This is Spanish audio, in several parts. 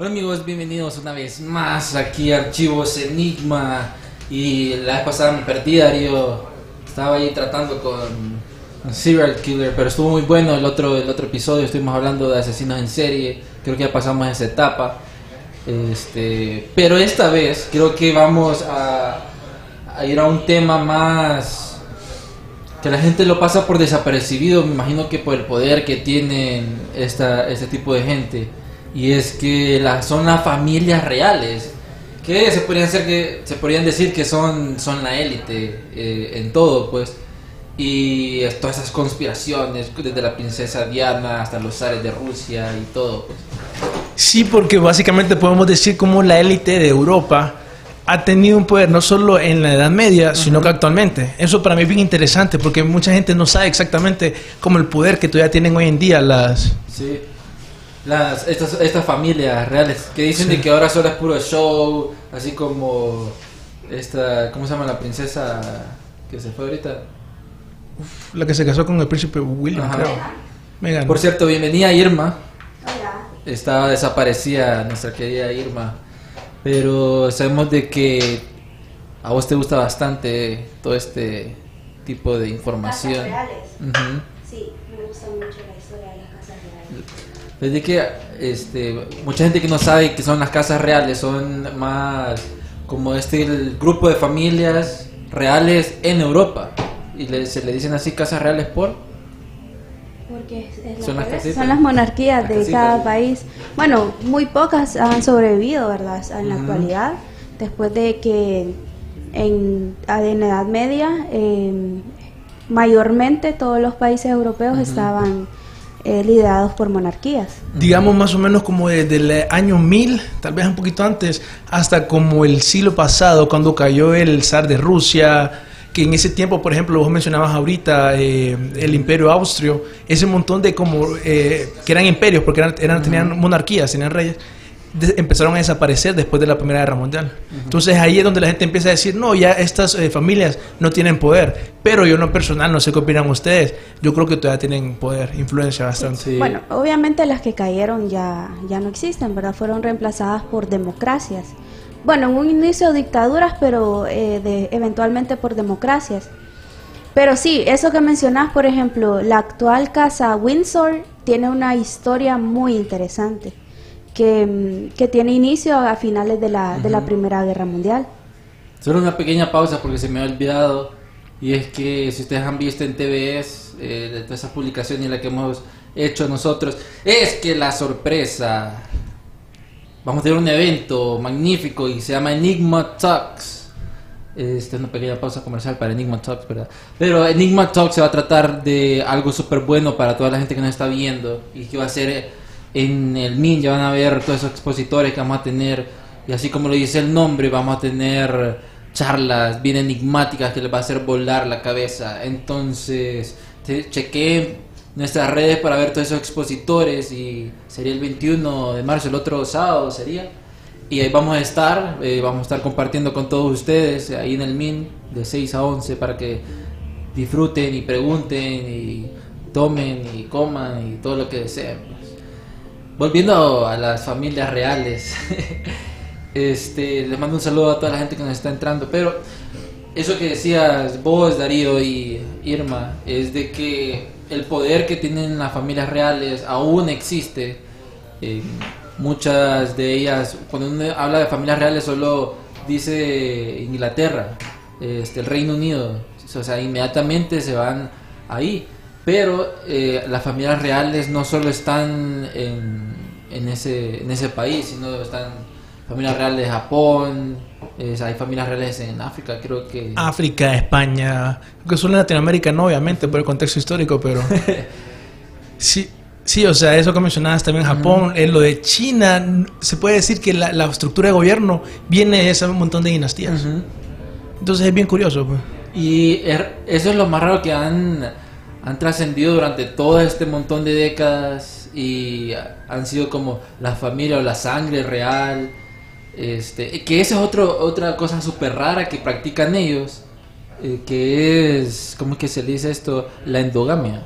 Hola amigos, bienvenidos una vez más aquí a Archivos Enigma. Y la vez pasada me perdí, Darío. Estaba ahí tratando con serial killer, pero estuvo muy bueno el otro, el otro episodio. Estuvimos hablando de asesinos en serie. Creo que ya pasamos esa etapa. Este, pero esta vez creo que vamos a, a ir a un tema más que la gente lo pasa por desapercibido. Me imagino que por el poder que tienen esta, este tipo de gente y es que la, son las familias reales que se podrían ser que se podrían decir que son son la élite eh, en todo pues. Y todas esas conspiraciones desde la princesa Diana hasta los zares de Rusia y todo pues. Sí, porque básicamente podemos decir como la élite de Europa ha tenido un poder no solo en la Edad Media, sino que actualmente. Eso para mí es bien interesante porque mucha gente no sabe exactamente como el poder que todavía tienen hoy en día las... sí las estas estas familias reales que dicen Sí. de que ahora solo es puro show así como esta cómo se llama la princesa que se fue ahorita La que se casó con el príncipe William, Ajá. creo. Meghan. Por cierto, bienvenida Irma. Estaba desaparecida nuestra querida Irma. Pero sabemos de que a vos te gusta bastante todo este tipo de información. Reales. Ujú. Sí, me gusta mucho la historia de las casas reales. Desde que este, mucha gente que no sabe que son las casas reales son más como este el grupo de familias reales en Europa. Y le- se le dicen así casas reales por... Porque es, es la Son las casitas. son las monarquías Las de casitas. cada país. Bueno, muy pocas han sobrevivido, ¿verdad? En la actualidad, después de que en, en la Edad Media, eh, mayormente todos los países europeos estaban eh, liderados por monarquías. digamos más o menos como desde el año 1000, tal vez un poquito antes, hasta como el siglo pasado, cuando cayó el zar de Rusia, que en ese tiempo, por ejemplo, vos mencionabas ahorita eh, el imperio austrio, ese montón de como, eh, que eran imperios, porque eran, eran- tenían monarquías, tenían reyes, empezaron a desaparecer después de la Primera Guerra Mundial. Entonces ahí es donde la gente empieza a decir, no, ya estas eh, familias no tienen poder, pero yo en lo personal, no sé qué opinan ustedes, yo creo que todavía tienen poder, influencia bastante. Sí. Bueno, obviamente las que cayeron ya, ya no existen, ¿verdad? Fueron reemplazadas por democracias. Bueno, en un inicio dictaduras, pero eh, de, eventualmente por democracias. Pero sí, eso que mencionás, por ejemplo, la actual casa Windsor tiene una historia muy interesante que, mm, que tiene inicio a finales de la, de la Primera Guerra Mundial. Solo una pequeña pausa porque se me ha olvidado. Y es que si ustedes han visto en TVS, eh, de todas esas publicaciones y la que hemos hecho nosotros, es que la sorpresa. Vamos a tener un evento magnífico y se llama Enigma Talks. Esta es una pequeña pausa comercial para Enigma Talks, ¿verdad? Pero Enigma Talks se va a tratar de algo súper bueno para toda la gente que nos está viendo y que va a ser en el MIN, ya van a ver todos esos expositores que vamos a tener y así como lo dice el nombre, vamos a tener charlas bien enigmáticas que les va a hacer volar la cabeza. Entonces, chequé nuestras redes para ver todos esos expositores y sería el 21 de marzo, el otro sábado sería. Y ahí vamos a estar, eh, vamos a estar compartiendo con todos ustedes ahí en el MIN de 6 a 11 para que disfruten y pregunten y tomen y coman y todo lo que deseen. Volviendo a las familias reales, este, les mando un saludo a toda la gente que nos está entrando, pero eso que decías vos, Darío y Irma, es de que el poder que tienen las familias reales aún existe. Eh, muchas de ellas, cuando uno habla de familias reales, solo dice Inglaterra, este, el Reino Unido, o sea, inmediatamente se van ahí. Pero eh, las familias reales no solo están en, en ese, en ese país, sino están familias reales de Japón, es- hay familias reales en África, creo que... África, España, que solo en Latinoamérica no, obviamente, por el contexto histórico, pero sí, sí, o sea, eso que mencionabas también Japón, en lo de China, se puede decir que la, la estructura de gobierno viene de ese montón de dinastías. Ujú. Entonces es bien curioso. Pues. Y er- eso es lo más raro que han, han trascendido durante todo este montón de décadas y han sido como la familia o la sangre real. Este, que esa es otro, otra cosa súper rara que practican ellos, eh, que es, ¿cómo es que se le dice esto? La endogamia.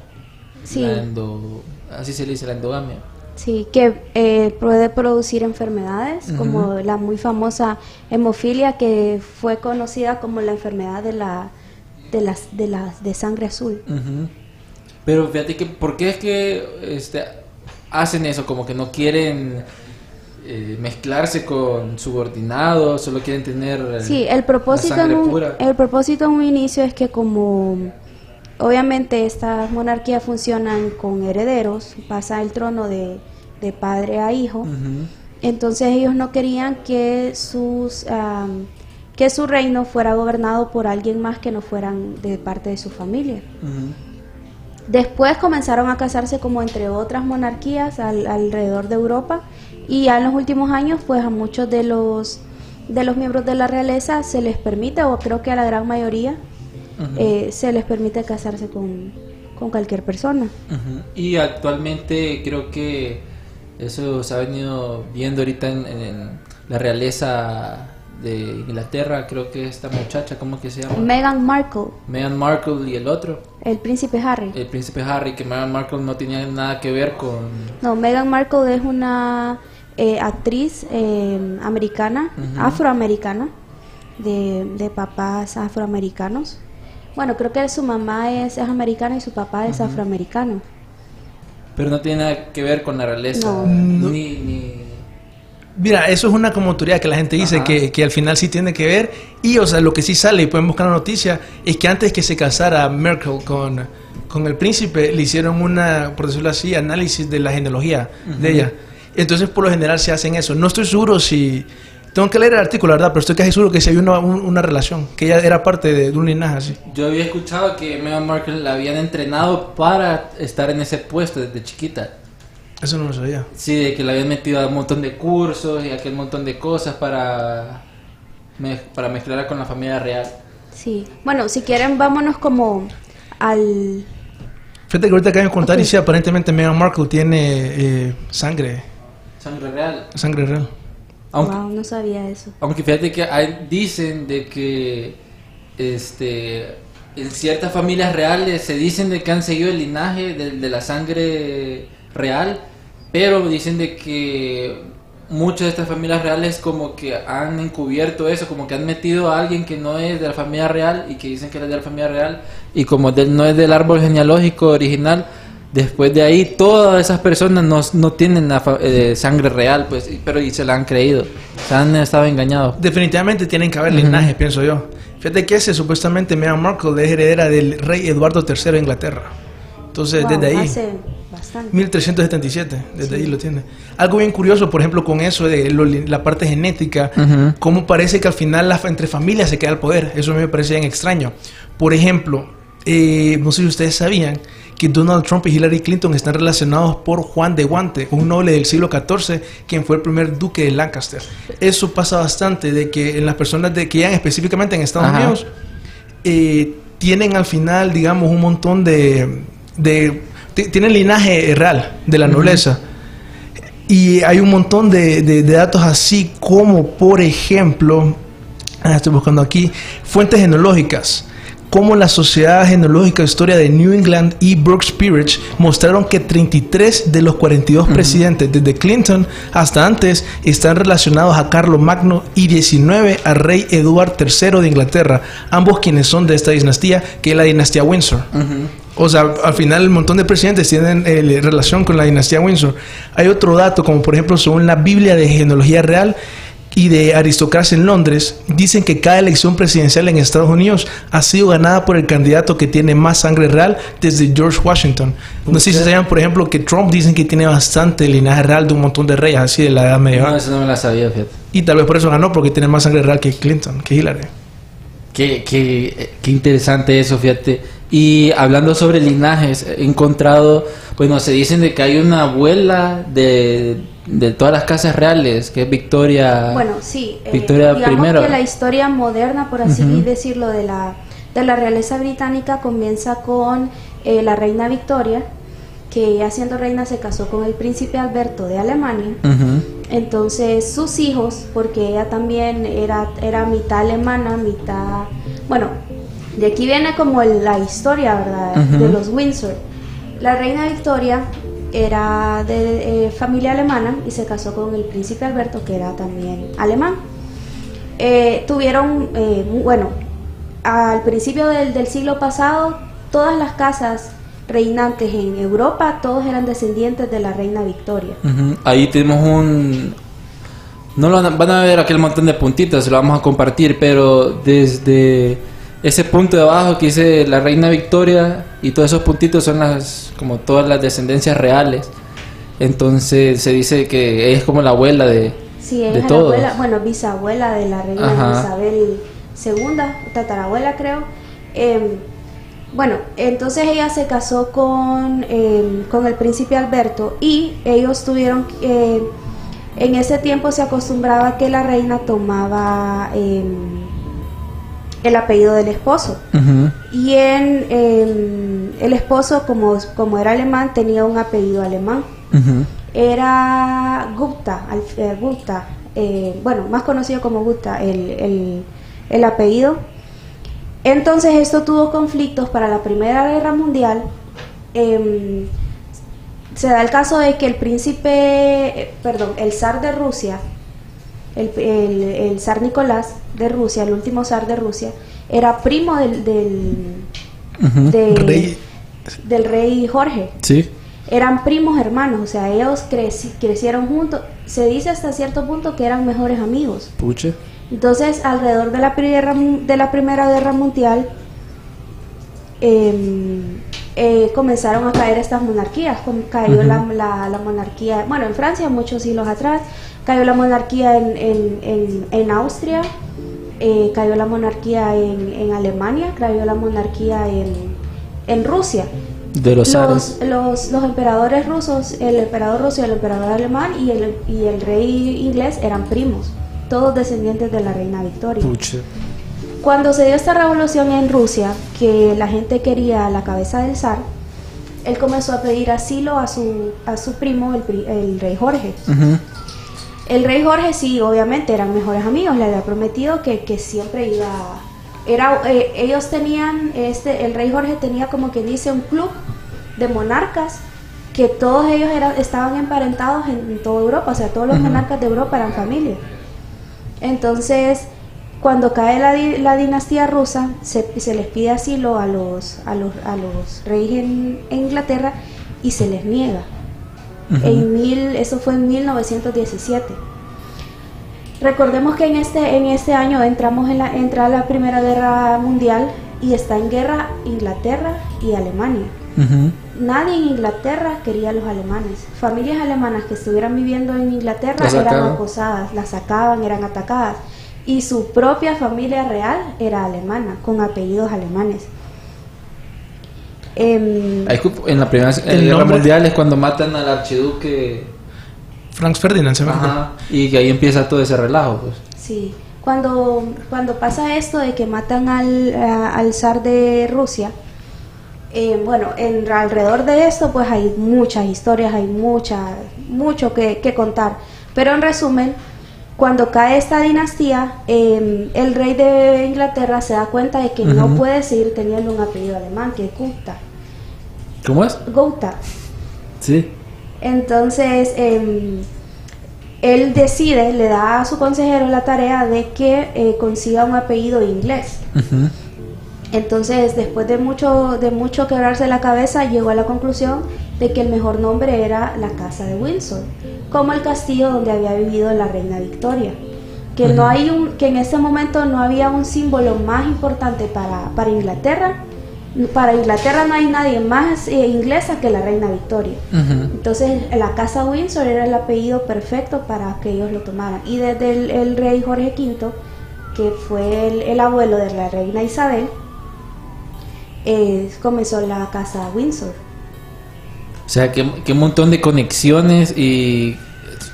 Sí. La endo- así se le dice la endogamia. Sí, que eh, puede producir enfermedades, como la muy famosa hemofilia, que fue conocida como la enfermedad de la de las de las de sangre azul. Pero fíjate que, ¿por qué es que este, hacen eso? Como que no quieren eh, mezclarse con subordinados, solo quieren tener eh, Sí, el propósito, en un, pura. el propósito en un inicio es que como obviamente estas monarquías funcionan con herederos, pasa el trono de, de padre a hijo, entonces ellos no querían que sus am, que su reino fuera gobernado por alguien más que no fueran de parte de su familia. Ujú. Después comenzaron a casarse como entre otras monarquías al- alrededor de Europa y ya en los últimos años pues a muchos de los de los miembros de la realeza se les permite o creo que a la gran mayoría eh, se les permite casarse con, con cualquier persona. Y actualmente creo que eso se ha venido viendo ahorita en la realeza de Inglaterra, creo que esta muchacha, ¿cómo que se llama? Meghan Markle, Meghan Markle y el otro, el príncipe Harry. el príncipe Harry, que Meghan Markle no tenía nada que ver con... No, Meghan Markle es una eh, actriz eh, americana, Ujú. afroamericana, de, de papás afroamericanos. Bueno, creo que su mamá es, es americana y su papá es afroamericano. Pero no tiene nada que ver con la realeza. No. Ni, ni... Mira, eso es una como teoría que la gente dice que, que al final sí tiene que ver. Y, o sea, lo que sí sale, y pueden buscar la noticia, es que antes que se casara Merkel con, con el príncipe, le hicieron una, por decirlo así, análisis de la genealogía de ella. Entonces, por lo general, se hacen eso. No estoy seguro si. Tengo que leer el artículo, la verdad, pero estoy casi seguro que si había una, un- una relación, que ella era parte de, de un linaje así. Yo había escuchado que Meghan Markle la habían entrenado para estar en ese puesto desde chiquita. Eso no lo sabía. Sí, de que le habían metido a un montón de cursos y aquel montón de cosas para, mez- para mezclarla con la familia real. Sí. Bueno, si quieren, vámonos como al... Fíjate que ahorita acaban de contar y sí, aparentemente Meghan Markle tiene eh, sangre, Sangre real. sangre real. Aunque, Wow, no sabía eso. aunque fíjate que hay- dicen de que este en ciertas familias reales se dicen de que han seguido el linaje de, de la sangre real, pero dicen de que muchas de estas familias reales como que han encubierto eso, como que han metido a alguien que no es de la familia real y que dicen que es de la familia real y como del- no es del árbol genealógico original, después de ahí todas esas personas no, no tienen la eh, sangre real, pues, pero y se la han creído, se han estado engañados. Definitivamente tienen que haber linaje, pienso yo. Fíjate que ese supuestamente Meghan Markle es heredera del rey Eduardo III de Inglaterra. Entonces, Wow, desde ahí, Hace bastante. 1377, desde ahí lo tiene. Algo bien curioso, por ejemplo, con eso de lo- la parte genética, Ujú. cómo parece que al final la, entre familias se queda el poder. Eso a mí me parece bien extraño. Por ejemplo, eh, no sé si ustedes sabían que Donald Trump y Hillary Clinton están relacionados por Juan de Guante, un noble del siglo XIV, quien fue el primer duque de Lancaster. Eso pasa bastante, de que en las personas de, que llegan específicamente en Estados Ajá. Unidos, eh, tienen al final, digamos, un montón de... de ti- tienen linaje real de la nobleza. Y hay un montón de, de- de datos así como, por ejemplo, ah, estoy buscando aquí, fuentes genológicas. Como la Sociedad Genológica de Historia de New England y Brooks Peerage mostraron que 33 de los 42 presidentes, desde Clinton hasta antes, están relacionados a Carlos Magno y 19 a Rey Eduardo III de Inglaterra, ambos quienes son de esta dinastía, que es la dinastía Windsor. O sea, al final un montón de presidentes tienen eh, relación con la dinastía Windsor. Hay otro dato, como por ejemplo, según la Biblia de Genealogía Real y de Aristocracia en Londres, dicen que cada elección presidencial en Estados Unidos ha sido ganada por el candidato que tiene más sangre real desde George Washington. No sé si sabían, por ejemplo, que Trump dicen que tiene bastante linaje real de un montón de reyes así de la edad No, medieval. eso no me la sabía, fíjate. Y tal vez por eso ganó, porque tiene más sangre real que Clinton, que Hillary. Qué, qué, qué interesante eso, fíjate. Y hablando sobre linajes, he encontrado, bueno, se dicen de que hay una abuela de, de todas las casas reales, que es Victoria. Bueno, sí. eh, Victoria digamos que la historia moderna, por así decirlo, de la, de la realeza británica comienza con eh, la reina Victoria, que ella siendo reina se casó con el príncipe Alberto de Alemania. Entonces sus hijos, porque ella también era, era mitad alemana, mitad... Bueno, de aquí viene como la historia, ¿verdad? De los Windsor. La reina Victoria era de eh, familia alemana y se casó con el príncipe Alberto, que era también alemán. Eh, tuvieron, eh, bueno, al principio del, del siglo pasado, todas las casas reinantes en Europa, todos eran descendientes de la reina Victoria. Ahí tenemos un... No lo van a, ver aquel montón de puntitos, se lo vamos a compartir, pero desde ese punto de abajo que dice la reina Victoria y todos esos puntitos son las como todas las descendencias reales. Entonces se dice que ella es como la abuela de, Sí, ella de es la abuela, bueno, bisabuela de la reina Ajá. Isabel II, tatarabuela creo. Eh, bueno, entonces ella se casó con, eh, con el príncipe Alberto y ellos tuvieron, eh, en ese tiempo se acostumbraba que la reina tomaba el apellido del esposo. Y en el esposo, como, como era alemán, tenía un apellido alemán era Gupta, eh, Gupta eh, bueno, más conocido como Gupta, el, el- el apellido. Entonces esto tuvo conflictos para la Primera Guerra Mundial. Em, se da el caso de que el príncipe, eh, perdón, el zar de Rusia, el, el, el zar Nicolás de Rusia, el último zar de Rusia, era primo del, del, de- Rey- del rey Jorge Sí. eran primos hermanos, o sea, ellos creci- crecieron juntos. Se dice hasta cierto punto que eran mejores amigos. Pucha. Entonces, alrededor de la de la primera Guerra Mundial, em, eh, comenzaron a caer estas monarquías. Cayó la, la- la monarquía, bueno, en Francia, muchos siglos atrás, cayó la monarquía en, en- en- en Austria, eh, cayó la monarquía en, en Alemania, cayó la monarquía en, en Rusia. De los Los, los, los emperadores rusos, el emperador ruso y el emperador alemán y el, y el rey inglés eran primos, todos descendientes de la reina Victoria. Pucha. Cuando se dio esta revolución en Rusia, que la gente quería la cabeza del zar, él comenzó a pedir asilo a su, a su primo, el, rey Jorge. El rey Jorge sí, obviamente eran mejores amigos, le había prometido que, que siempre iba... Era, eh, ellos tenían, este, el rey Jorge tenía como que dice un club de monarcas que todos ellos eran, estaban emparentados en, en toda Europa, o sea, todos los monarcas de Europa eran familia. Entonces, cuando cae la, di- la dinastía rusa, se, se les pide asilo a los, a los, a los reyes en, en Inglaterra y se les niega. En mil, eso fue en 1917. Recordemos que en este, en este año entramos en la, entra la Primera Guerra Mundial y está en guerra Inglaterra y Alemania. Nadie en Inglaterra quería a los alemanes. Familias alemanas que estuvieran viviendo en Inglaterra Las eran sacaban. acosadas, las sacaban, eran atacadas. Y su propia familia real era alemana, con apellidos alemanes. Em, En la primera en guerra mundial es cuando matan al archiduque. Franz Ferdinand se. Ajá, y que ahí empieza todo ese relajo, pues. Sí, cuando, cuando pasa esto de que matan al, a- al zar de Rusia, eh, bueno, en, alrededor de esto pues hay muchas historias, hay mucha, mucho que, que contar. Pero en resumen, cuando cae esta dinastía, eh, el rey de Inglaterra se da cuenta de que no puede seguir teniendo un apellido alemán, que es Gupta. ¿Cómo es? Gupta. Sí. Entonces, em, él decide, le da a su consejero la tarea de que eh, consiga un apellido inglés. Entonces, después de mucho, de mucho quebrarse la cabeza, llegó a la conclusión de que el mejor nombre era la casa de Windsor, como el castillo donde había vivido la reina Victoria. Que, no hay un, que en ese momento no había un símbolo más importante para, para Inglaterra. Para Inglaterra no hay nadie más eh, inglesa que la reina Victoria. Entonces, la casa Windsor era el apellido perfecto para que ellos lo tomaran. Y desde el, el rey Jorge V, que fue el, el abuelo de la reina Isabel, eh, comenzó la casa Windsor. O sea, que, que un montón de conexiones y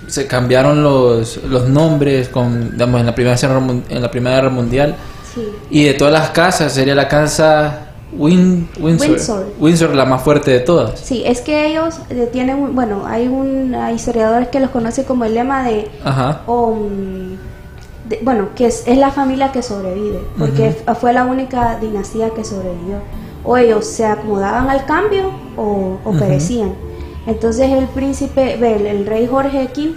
se cambiaron los, los nombres con, digamos, en la primera guerra, en la primera guerra mundial. Sí. Y de todas las casas, sería la casa Win- Windsor, Windsor. Windsor, la más fuerte de todas. Sí, es que ellos eh, tienen, bueno, hay un hay historiadores que los conocen como el lema de, Ajá. o, de- bueno, que es, es la familia que sobrevive, porque fue la única dinastía que sobrevivió. O ellos se acomodaban al cambio o, perecían. Entonces el príncipe, el, el rey Jorge V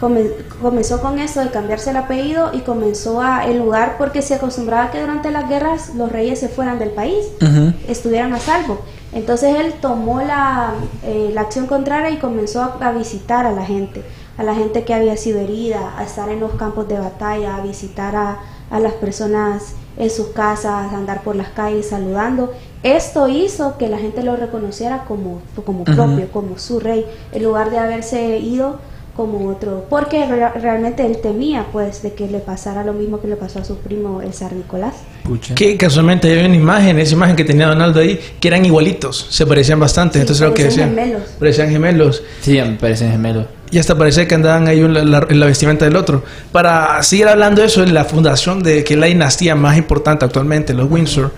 come- comenzó con eso de cambiarse el apellido y comenzó a el lugar porque se acostumbraba que durante las guerras los reyes se fueran del país Ujú. estuvieran a salvo. Entonces él tomó la, eh, la acción contraria y comenzó a, a visitar a la gente, a la gente que había sido herida, a estar en los campos de batalla, a visitar a, a las personas en sus casas, a andar por las calles saludando. Esto hizo que la gente lo reconociera como, como propio, como su rey, en lugar de haberse ido como otro, porque re- realmente él temía pues de que le pasara lo mismo que le pasó a su primo el zar Nicolás. Pucha. Que casualmente hay una imagen, esa imagen que tenía Donaldo ahí, que eran igualitos, se parecían bastante. Sí, Entonces lo que parecían decían. gemelos. Parecían gemelos. Sí, me parecen gemelos. Y hasta parecía que andaban ahí en la, la- en la vestimenta del otro. Para seguir hablando de eso, en la fundación de que la dinastía más importante actualmente, los Windsor,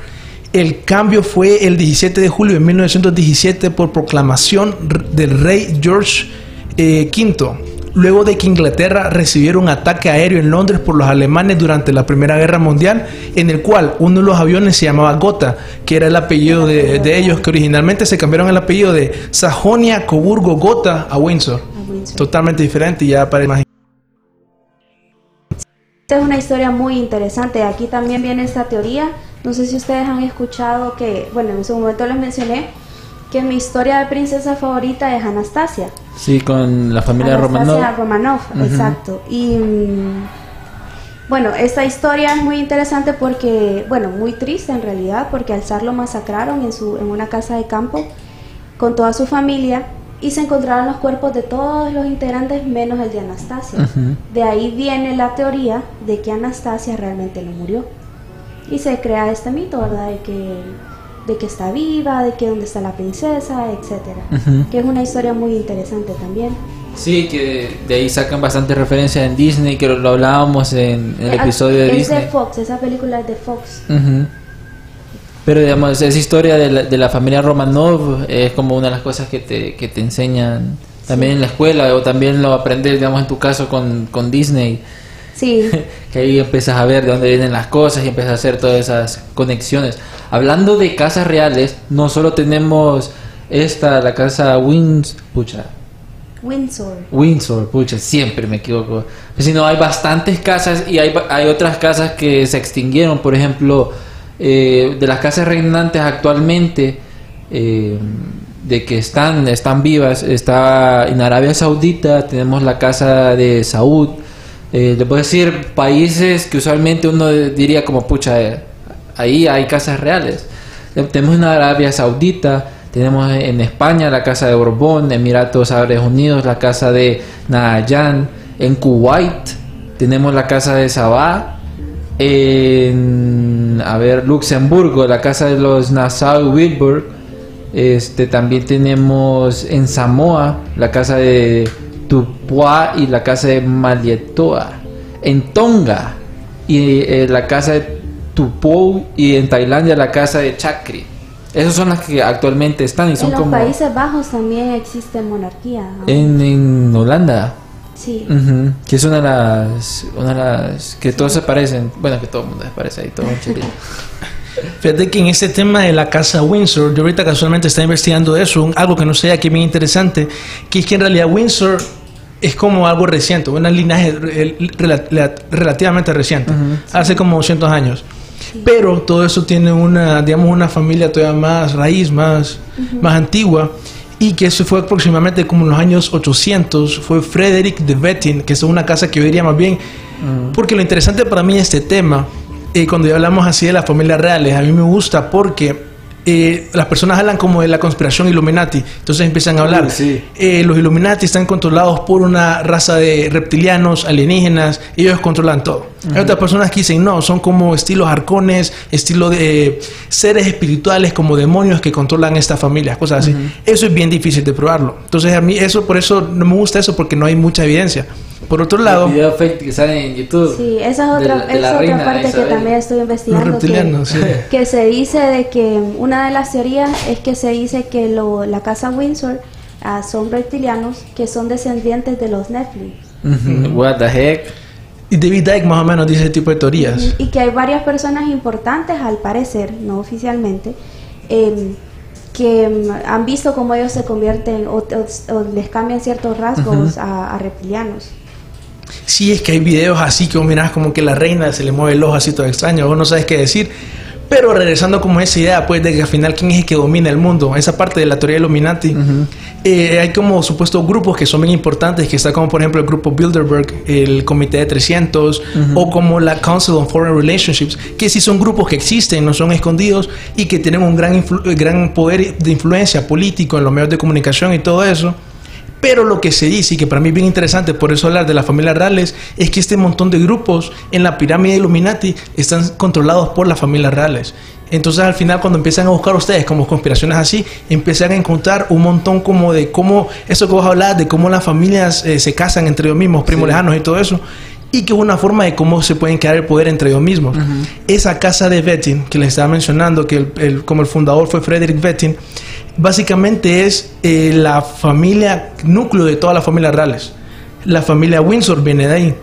el cambio fue el 17 de julio de 1917 por proclamación del rey George eh, V. Luego de que Inglaterra recibiera un ataque aéreo en Londres por los alemanes durante la Primera Guerra Mundial, en el cual uno de los aviones se llamaba Gotha, que era el apellido de, de ellos, que originalmente se cambiaron el apellido de Sajonia, Coburgo, Gotha a Windsor. a Windsor. Totalmente diferente y ya para imaginar. Esta es una historia muy interesante. Aquí también viene esta teoría. No sé si ustedes han escuchado que, bueno, en su momento les mencioné que mi historia de princesa favorita es Anastasia. Sí, con la familia Anastasia Romanov. Romanov, exacto. Y mm, bueno, esta historia es muy interesante porque, bueno, muy triste en realidad, porque al zar lo masacraron en, su, en una casa de campo con toda su familia y se encontraron los cuerpos de todos los integrantes menos el de Anastasia. De ahí viene la teoría de que Anastasia realmente no murió. Y se crea este mito, ¿verdad? De que, de que está viva, de que dónde está la princesa, etcétera. Que es una historia muy interesante también. Sí, que de ahí sacan bastante referencias en Disney, que lo, lo hablábamos en el Eh, episodio de es Disney. de Fox, esa película es de Fox. Pero digamos, esa historia de la, de la familia Romanov es como una de las cosas que te, que te enseñan también en la escuela o también lo aprendes, digamos, en tu caso con, con Disney, Sí, que ahí empiezas a ver de dónde vienen las cosas y empiezas a hacer todas esas conexiones. Hablando de casas reales, no solo tenemos esta, la casa Wins, pucha, Windsor. Windsor, pucha, siempre me equivoco. Sino hay bastantes casas y hay, hay otras casas que se extinguieron. Por ejemplo, eh, de las casas reinantes actualmente, eh, de que están, están vivas, está en Arabia Saudita, tenemos la casa de Saud. Eh, le puedo decir países que usualmente uno diría como, pucha, eh, ahí hay casas reales. Tenemos en Arabia Saudita, tenemos en España la casa de Borbón, Emiratos Árabes Unidos la casa de Nahyan, en Kuwait tenemos la casa de Sabah, en a ver Luxemburgo la casa de los Nassau Wilburg, Este, también tenemos en Samoa la casa de Tupua y la casa de Malietoa. En Tonga y eh, la casa de Tupou y en Tailandia la casa de Chakri. Esas son las que actualmente están y son en los como Países Bajos también existe monarquía. ¿no? en, en Holanda. Sí. Ujú, Que es una de las, una de las que todos se parecen. Bueno, que todo el mundo se parece ahí, todo. Fíjate que en este tema de la casa Windsor, yo ahorita casualmente estaba investigando eso, un- algo que no sé, es bien interesante, que es que en realidad Windsor es como algo reciente, un linaje rela- la- relativamente reciente, hace como 200 años. Pero todo eso tiene una, digamos, una familia todavía más raíz, más, más antigua. Y que eso fue aproximadamente como en los años 800, fue Frederick de Wettin, que es una casa que yo diría más bien, porque lo interesante para mí de este tema, eh, cuando ya hablamos así de las familias reales, a mí me gusta porque eh, las personas hablan como de la conspiración Illuminati, entonces empiezan a hablar. Sí. Eh, los Illuminati están controlados por una raza de reptilianos, alienígenas, ellos controlan todo. Hay otras personas que dicen, no, son como estilos arcones, estilo de seres espirituales como demonios que controlan estas familias, cosas así. Eso es bien difícil de probarlo. Entonces a mí eso, por eso no me gusta eso, porque no hay mucha evidencia. Por otro lado, El video fake que sale en YouTube. Sí, esa es de otra, la- de esa la otra reina parte que Isabel. también estoy investigando. Los reptilianos, que, sí. que se dice de que una de las teorías es que se dice que lo, la casa Windsor ah, son reptilianos que son descendientes de los Netflix. Ujú, What the heck. y David Icke más o menos dice ese tipo de teorías. Y que hay varias personas importantes, al parecer, no oficialmente, em, que em, han visto cómo ellos se convierten o, o- o les cambian ciertos rasgos a, a reptilianos. Sí, es que hay videos así que vos mirás como que la reina se le mueve el ojo así todo extraño, vos no sabes qué decir. Pero regresando como a esa idea, pues, de que al final, ¿quién es el que domina el mundo? Esa parte de la teoría de Illuminati. eh, hay como supuestos grupos que son bien importantes, que está como, por ejemplo, el grupo Bilderberg, el Comité de 300, o como la Council on Foreign Relationships, que sí son grupos que existen, no son escondidos, y que tienen un gran, gran poder de influencia político en los medios de comunicación y todo eso. Pero lo que se dice, y que para mí es bien interesante, por eso hablar de las familias reales, es que este montón de grupos en la pirámide Illuminati están controlados por las familias reales. Entonces al final cuando empiezan a buscar ustedes como conspiraciones así, empiezan a encontrar un montón como de cómo, eso que vos hablás, de cómo las familias eh, se casan entre ellos mismos, primos lejanos y todo eso, y que es una forma de cómo se pueden quedar el poder entre ellos mismos. Esa casa de Bettin, que les estaba mencionando, que el- el- como el fundador fue Frederick Bettin, básicamente es eh, la familia, núcleo de todas las familias reales. La familia Windsor viene de ahí.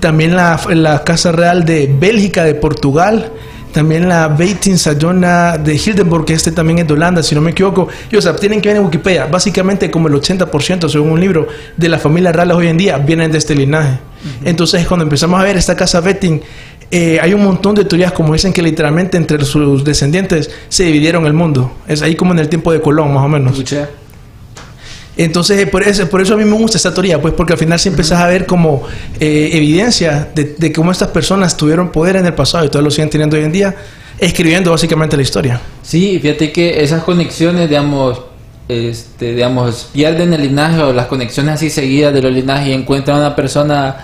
También la, la Casa Real de Bélgica, de Portugal. También la Beitin Sayona de Hildenburg, que este también es de Holanda, si no me equivoco. Y, o sea, tienen que ver en Wikipedia. Básicamente, como el 80%, según un libro, de las familias reales hoy en día vienen de este linaje. Entonces, cuando empezamos a ver esta casa Betting, eh, hay un montón de teorías como dicen que literalmente entre sus descendientes se dividieron el mundo. Es ahí como en el tiempo de Colón, más o menos. Escuché. Entonces, por eso, por eso a mí me gusta esta teoría, pues porque al final sí empezás a ver como eh, evidencia de, de cómo estas personas tuvieron poder en el pasado y todavía lo siguen teniendo hoy en día, escribiendo básicamente la historia. Sí, fíjate que esas conexiones, digamos, este, digamos, pierden el linaje o las conexiones así seguidas de los linajes y encuentran a una persona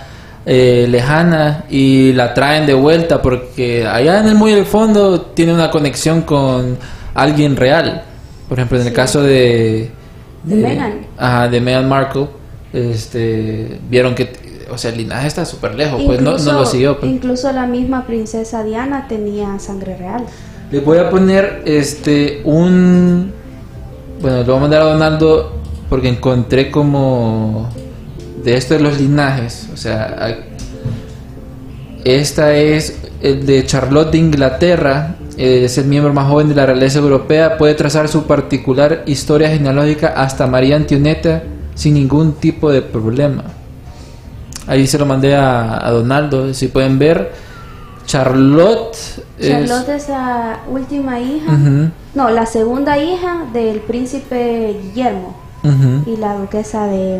eh, lejana y la traen de vuelta porque allá en el muy del fondo tiene una conexión con alguien real. Por ejemplo, en el caso de... De Meghan. Ajá, de Meghan Markle, este, vieron que, o sea, el linaje está súper lejos, pues no, no lo siguió. pues. incluso la misma princesa Diana tenía sangre real. Les voy a poner este un bueno, le voy a mandar a Donaldo porque encontré como de esto de los linajes, o sea, esta es el de Charlotte de Inglaterra, eh, es el miembro más joven de la realeza europea, puede trazar su particular historia genealógica hasta María Antonieta sin ningún tipo de problema. Ahí se lo mandé a, a Donaldo, si pueden ver, Charlotte, es- Charlotte es la última hija, no, la segunda hija del príncipe Guillermo y la duquesa de,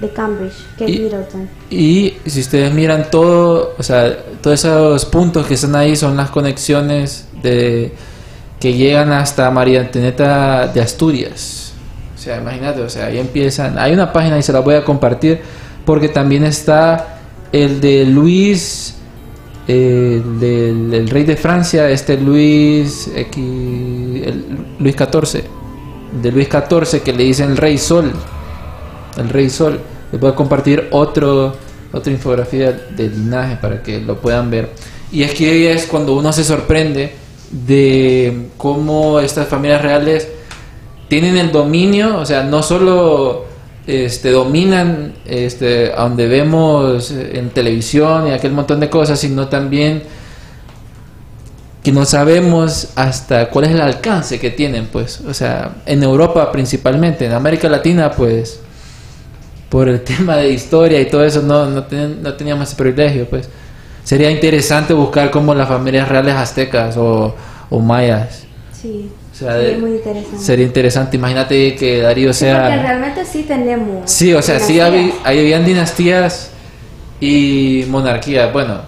de Cambridge, Kate Y- Middleton. Y si ustedes miran todo, o sea, todos esos puntos que están ahí son las conexiones de que llegan hasta María Antonieta de Asturias. O sea, imagínate, o sea, ahí empiezan. Hay una página y se la voy a compartir porque también está el de Luis, el del el rey de Francia, este Luis X, el- Luis XIV. de Luis XIV que le dicen el Rey Sol. El Rey Sol. Les voy a compartir otro, otra infografía de linaje para que lo puedan ver. Y es que es cuando uno se sorprende de cómo estas familias reales tienen el dominio, o sea, no solo este, dominan este, donde vemos en televisión y aquel montón de cosas, sino también que no sabemos hasta cuál es el alcance que tienen, pues, o sea, en Europa principalmente, en América Latina, pues, por el tema de historia y todo eso, no, no, no teníamos ese privilegio, pues. Sería interesante buscar como las familias reales aztecas o, o mayas. Sí. O sea, sería de- muy interesante. Sería interesante. Imagínate que Darío Sí, porque sea. realmente sí tenemos. Sí, o sea, sí dinastías. había, ahí habían dinastías y monarquías. Bueno,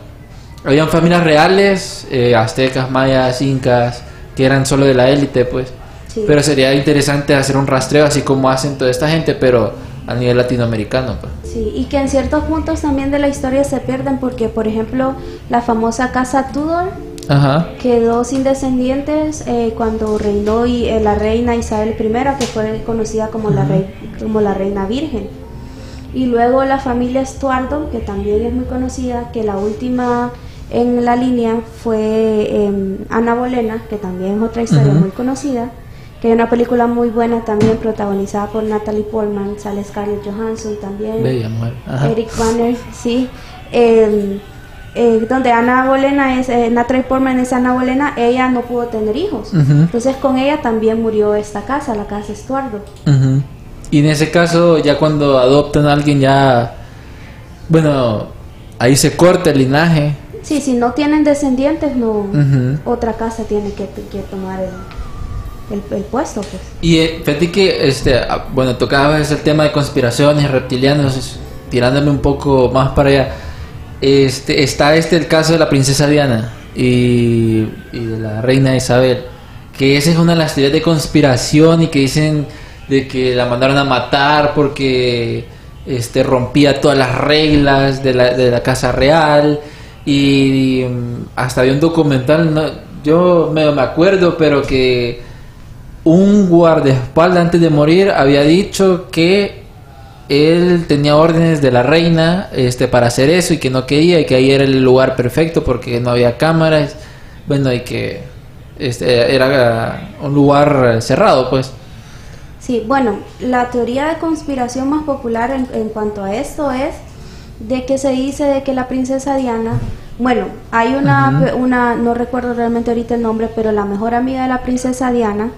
habían familias reales, eh, aztecas, mayas, incas, que eran solo de la élite, pues. Sí. Pero sería interesante hacer un rastreo así como hacen toda esta gente, pero a nivel latinoamericano, pues. Sí, y que en ciertos puntos también de la historia se pierden porque, por ejemplo, la famosa casa Tudor Ajá. quedó sin descendientes eh, cuando reinó y, eh, la reina Isabel I, que fue conocida como, la rei- como la reina virgen. Y luego la familia Estuardo, que también es muy conocida, que la última en la línea fue em, Ana Bolena, que también es otra historia muy conocida, que hay una película muy buena también protagonizada por Natalie Portman, sale Scarlett Johansson también. Bella mujer. Ajá. Eric Banner, sí. Eh, eh, donde Ana Bolena es, eh, Natalie Portman es Ana Bolena, ella no pudo tener hijos. Entonces con ella también murió esta casa, la casa Estuardo. Y en ese caso, ya cuando adoptan a alguien, ya. Bueno, ahí se corta el linaje. Sí, si no tienen descendientes, no otra casa tiene que, que tomar el, el- el puesto, pues. Y eh, fíjate que, este, ah, bueno, tocabas el tema de conspiraciones, reptilianos, tirándome un poco más para allá. Este, está este el caso de la princesa Diana y, y de la reina Isabel, que esa es una de las teorías de conspiración y que dicen de que la mandaron a matar porque este, rompía todas las reglas de la, de la casa real y, mm, hasta había un documental, no, yo me, me acuerdo, pero que un guardaespaldas antes de morir había dicho que él tenía órdenes de la reina este para hacer eso y que no quería y que ahí era el lugar perfecto porque no había cámaras bueno y que este era un lugar cerrado pues. Sí, bueno, la teoría de conspiración más popular en, en cuanto a esto es de que se dice de que la princesa Diana, bueno, hay una, una, no recuerdo realmente ahorita el nombre, pero la mejor amiga de la princesa Diana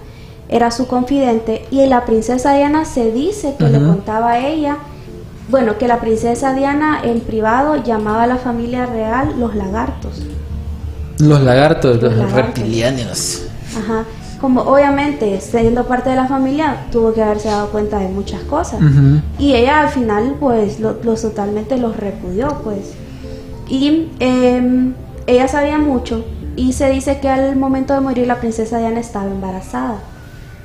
era su confidente y la princesa Diana se dice que le contaba a ella, bueno, que la princesa Diana en privado llamaba a la familia real los lagartos. los lagartos Los los, reptilianos Ajá. Como obviamente, siendo parte de la familia, tuvo que haberse dado cuenta de muchas cosas. Y ella al final, pues, lo- los totalmente los repudió, pues. Y em, ella sabía mucho. Y se dice que al momento de morir la princesa Diana estaba embarazada.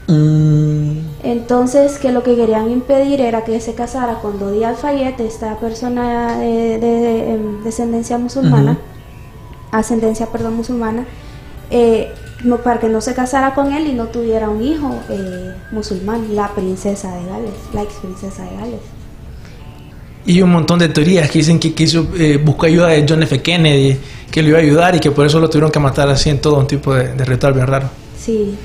Mm, Entonces, que lo que querían impedir era que se casara con Dodi Al-Fayed, esta persona de, de, em, descendencia musulmana, ascendencia, perdón, musulmana, eh, no, para que no se casara con él y no tuviera un hijo eh, musulmán, la princesa de Gales, la ex princesa de Gales. Y un montón de teorías que dicen que quiso, eh, buscó ayuda de John F. Kennedy, que lo iba a ayudar y que por eso lo tuvieron que matar así en todo un tipo de, de ritual bien raro. Sí.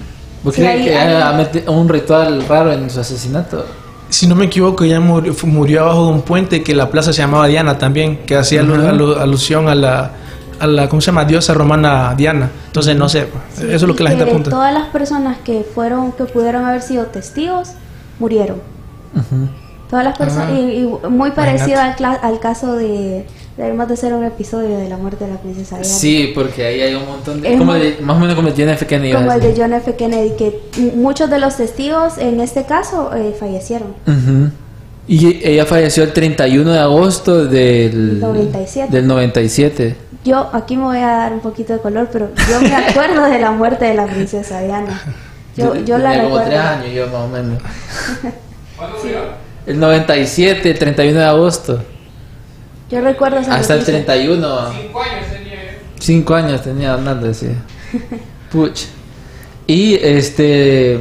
¿Vos Sí, crees que un ritual raro en su asesinato? Si no me equivoco, ella murió, murió abajo de un puente que la plaza se llamaba Diana también, que hacía alusión a la, a la, ¿cómo se llama? Diosa romana Diana. Entonces, no sé, Sí, eso es lo que la gente apunta. Todas las personas que fueron, que pudieron haber sido testigos, murieron. Todas las personas, Ah, y, y muy parecido al, al caso de, debemos de hacer un episodio de la muerte de la princesa Diana. Sí, porque ahí hay un montón de... Como de- más o menos como el John F. Kennedy. Como el de John F. Kennedy, que muchos de los testigos en este caso eh, fallecieron. Ujú. Y ella falleció el 31 de agosto del 97. Del 97. Yo aquí me voy a dar un poquito de color, pero yo me acuerdo de la muerte de la princesa Diana. Yo, yo la recuerdo. tres años yo más o menos. El 97, el 31 de agosto. Yo recuerdo esa Hasta el noticia. 31. Cinco años tenía Hernando, sí. Puch. Y este.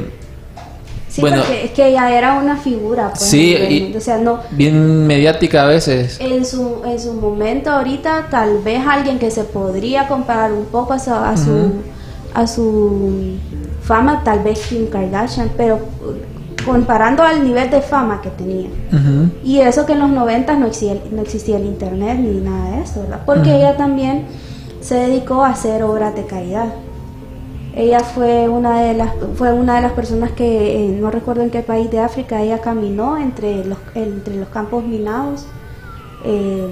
Sí, bueno, porque es que ella era una figura, pues, Sí, el y- o sea, no, bien mediática a veces. en su, en su momento ahorita tal vez alguien que se podría comparar un poco a su, a su, a su fama, tal vez Kim Kardashian, pero comparando al nivel de fama que tenía. Y eso que en los 90 no existía, no existía el internet ni nada de eso, ¿verdad? Porque ella también se dedicó a hacer obras de caridad. Ella fue una de las fue una de las personas que eh, no recuerdo en qué país de África ella caminó entre los entre los campos minados eh,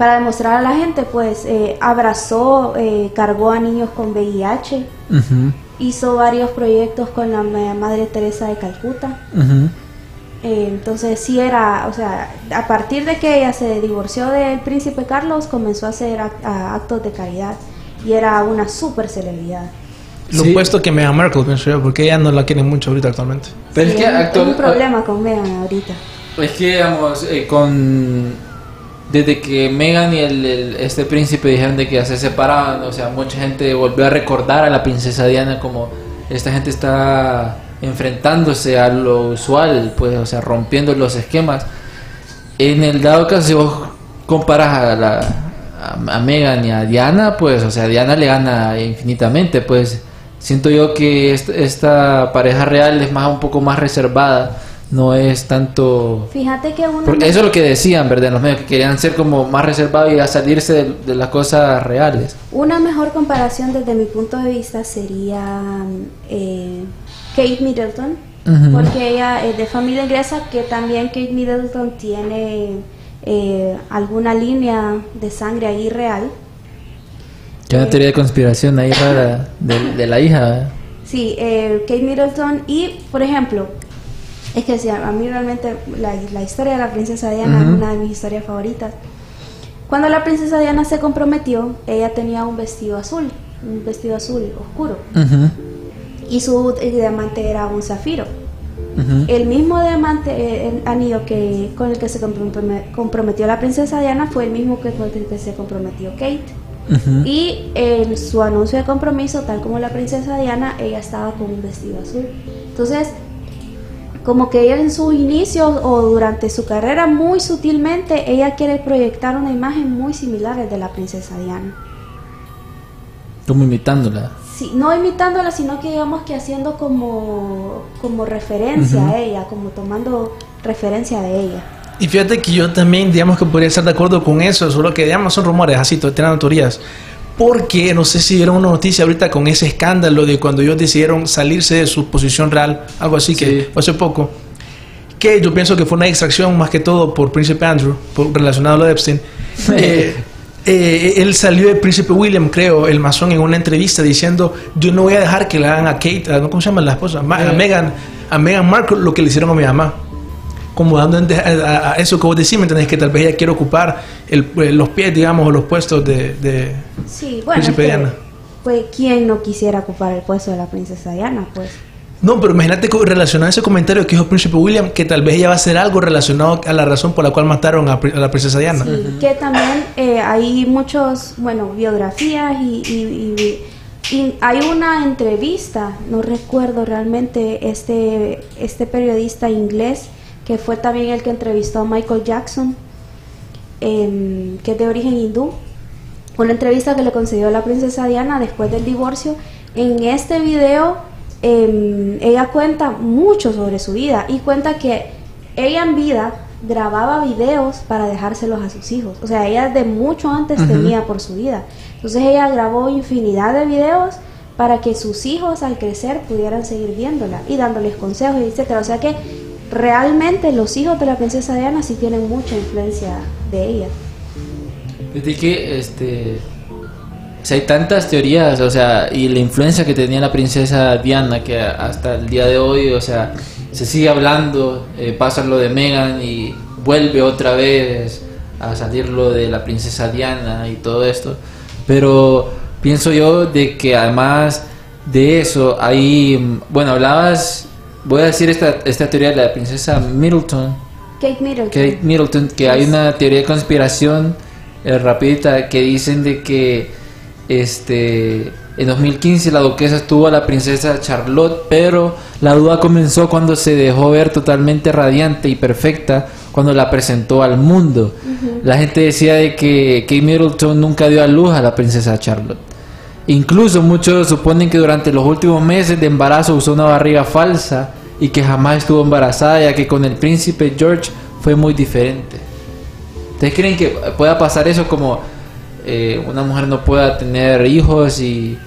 para demostrar a la gente, pues eh, abrazó, eh, cargó a niños con VIH, Ujú. Hizo varios proyectos con la Ma- Madre Teresa de Calcuta. Eh, entonces sí era, o sea, a partir de que ella se divorció del príncipe Carlos, comenzó a hacer ac- a- actos de caridad y era una super celebridad. Lo Sí. opuesto que Meghan Markle, pienso yo, porque ella no la quieren mucho ahorita actualmente. Pero es Sí, que actual- hay un problema con Meghan ahorita. Es que, digamos, eh, con... Desde que Megan y el, este príncipe dijeron de que ya se separaban, o sea, mucha gente volvió a recordar a la princesa Diana como esta gente está enfrentándose a lo usual, pues, o sea, rompiendo los esquemas. En el dado caso, si vos comparas a, la, a, a Megan y a Diana, pues, o sea, Diana le gana infinitamente, pues. Siento yo que est- esta pareja real es más un poco más reservada, no es tanto... Fíjate que una Porque eso es lo que decían, ¿verdad? En los medios, que querían ser como más reservados y a salirse de, de las cosas reales. Una mejor comparación desde mi punto de vista sería eh, Kate Middleton, porque ella es de familia inglesa, que también Kate Middleton tiene eh, alguna línea de sangre ahí real. Que una teoría de conspiración ahí rara de, de la hija. Sí, eh, Kate Middleton y, por ejemplo, es que sí, a mí realmente la, la historia de la princesa Diana es Ujú. una de mis historias favoritas. Cuando la princesa Diana se comprometió, ella tenía un vestido azul, un vestido azul oscuro, Ujú, y su diamante era un zafiro. ujú. El mismo diamante, eh, el anillo que con el que se comprome- comprometió la princesa Diana fue el mismo que con el que se comprometió Kate. Ujú. Y en su anuncio de compromiso, tal como la princesa Diana, ella estaba con un vestido azul. Entonces, como que ella en sus inicios o durante su carrera, muy sutilmente, ella quiere proyectar una imagen muy similar al de la princesa Diana. Como imitándola. Sí, no imitándola, sino que digamos que haciendo como, como referencia a ella, como tomando referencia de ella. Y fíjate que yo también, digamos que podría estar de acuerdo con eso, solo que, digamos, son rumores, así, tienen teorías. Porque, no sé si vieron una noticia ahorita con ese escándalo de cuando ellos decidieron salirse de su posición real, algo así que Sí. hace poco. Que yo pienso que fue una distracción más que todo por Príncipe Andrew, por, relacionado a lo de Epstein. Eh, eh, él salió de Príncipe William, creo, el masón, en una entrevista diciendo: Yo no voy a dejar que le hagan a Kate, a- ¿cómo se llama la esposa? Ma- a Eh. Meghan, a Meghan Markle lo que le hicieron a mi mamá como dando a, eso que vos decís, ¿me entendés? Que tal vez ella quiere ocupar el- eh, los pies, digamos, o los puestos de... de- Sí, bueno, es Príncipe que, Diana. pues quién no quisiera ocupar el puesto de la princesa Diana, pues. No, pero imagínate relacionado a ese comentario que dijo príncipe William, que tal vez ella va a hacer algo relacionado a la razón por la cual mataron a, a la princesa Diana. Sí, que también eh, hay muchos, bueno, biografías y, y- y- y hay una entrevista, no recuerdo realmente este, este periodista inglés, que fue también el que entrevistó a Michael Jackson, em, que es de origen hindú, una entrevista que le concedió la princesa Diana después del divorcio. En este video em, ella cuenta mucho sobre su vida y cuenta que ella en vida grababa videos para dejárselos a sus hijos. O sea, ella de mucho antes temía por su vida. Entonces ella grabó infinidad de videos para que sus hijos al crecer pudieran seguir viéndola y dándoles consejos, etcétera. O sea que realmente los hijos de la princesa Diana sí tienen mucha influencia de ella. Fíjate que este o sea, hay tantas teorías, o sea, y la influencia que tenía la princesa Diana que hasta el día de hoy, o sea, se sigue hablando, eh, pasa lo de Megan y vuelve otra vez a salir lo de la princesa Diana y todo esto, pero pienso yo de que además de eso hay, mm, bueno, hablabas, voy a decir esta, esta teoría de la princesa Middleton, Kate Middleton. Kate Middleton, que hay una teoría de conspiración eh, rapidita que dicen de que este en 2015 la duquesa tuvo a la princesa Charlotte, pero La duda comenzó cuando se dejó ver totalmente radiante y perfecta cuando la presentó al mundo. La gente decía de que Kate Middleton nunca dio a luz a la princesa Charlotte. Incluso muchos suponen que durante los últimos meses de embarazo usó una barriga falsa y que jamás estuvo embarazada ya que con el príncipe George fue muy diferente. ¿Ustedes creen que pueda pasar eso como eh, una mujer no pueda tener hijos y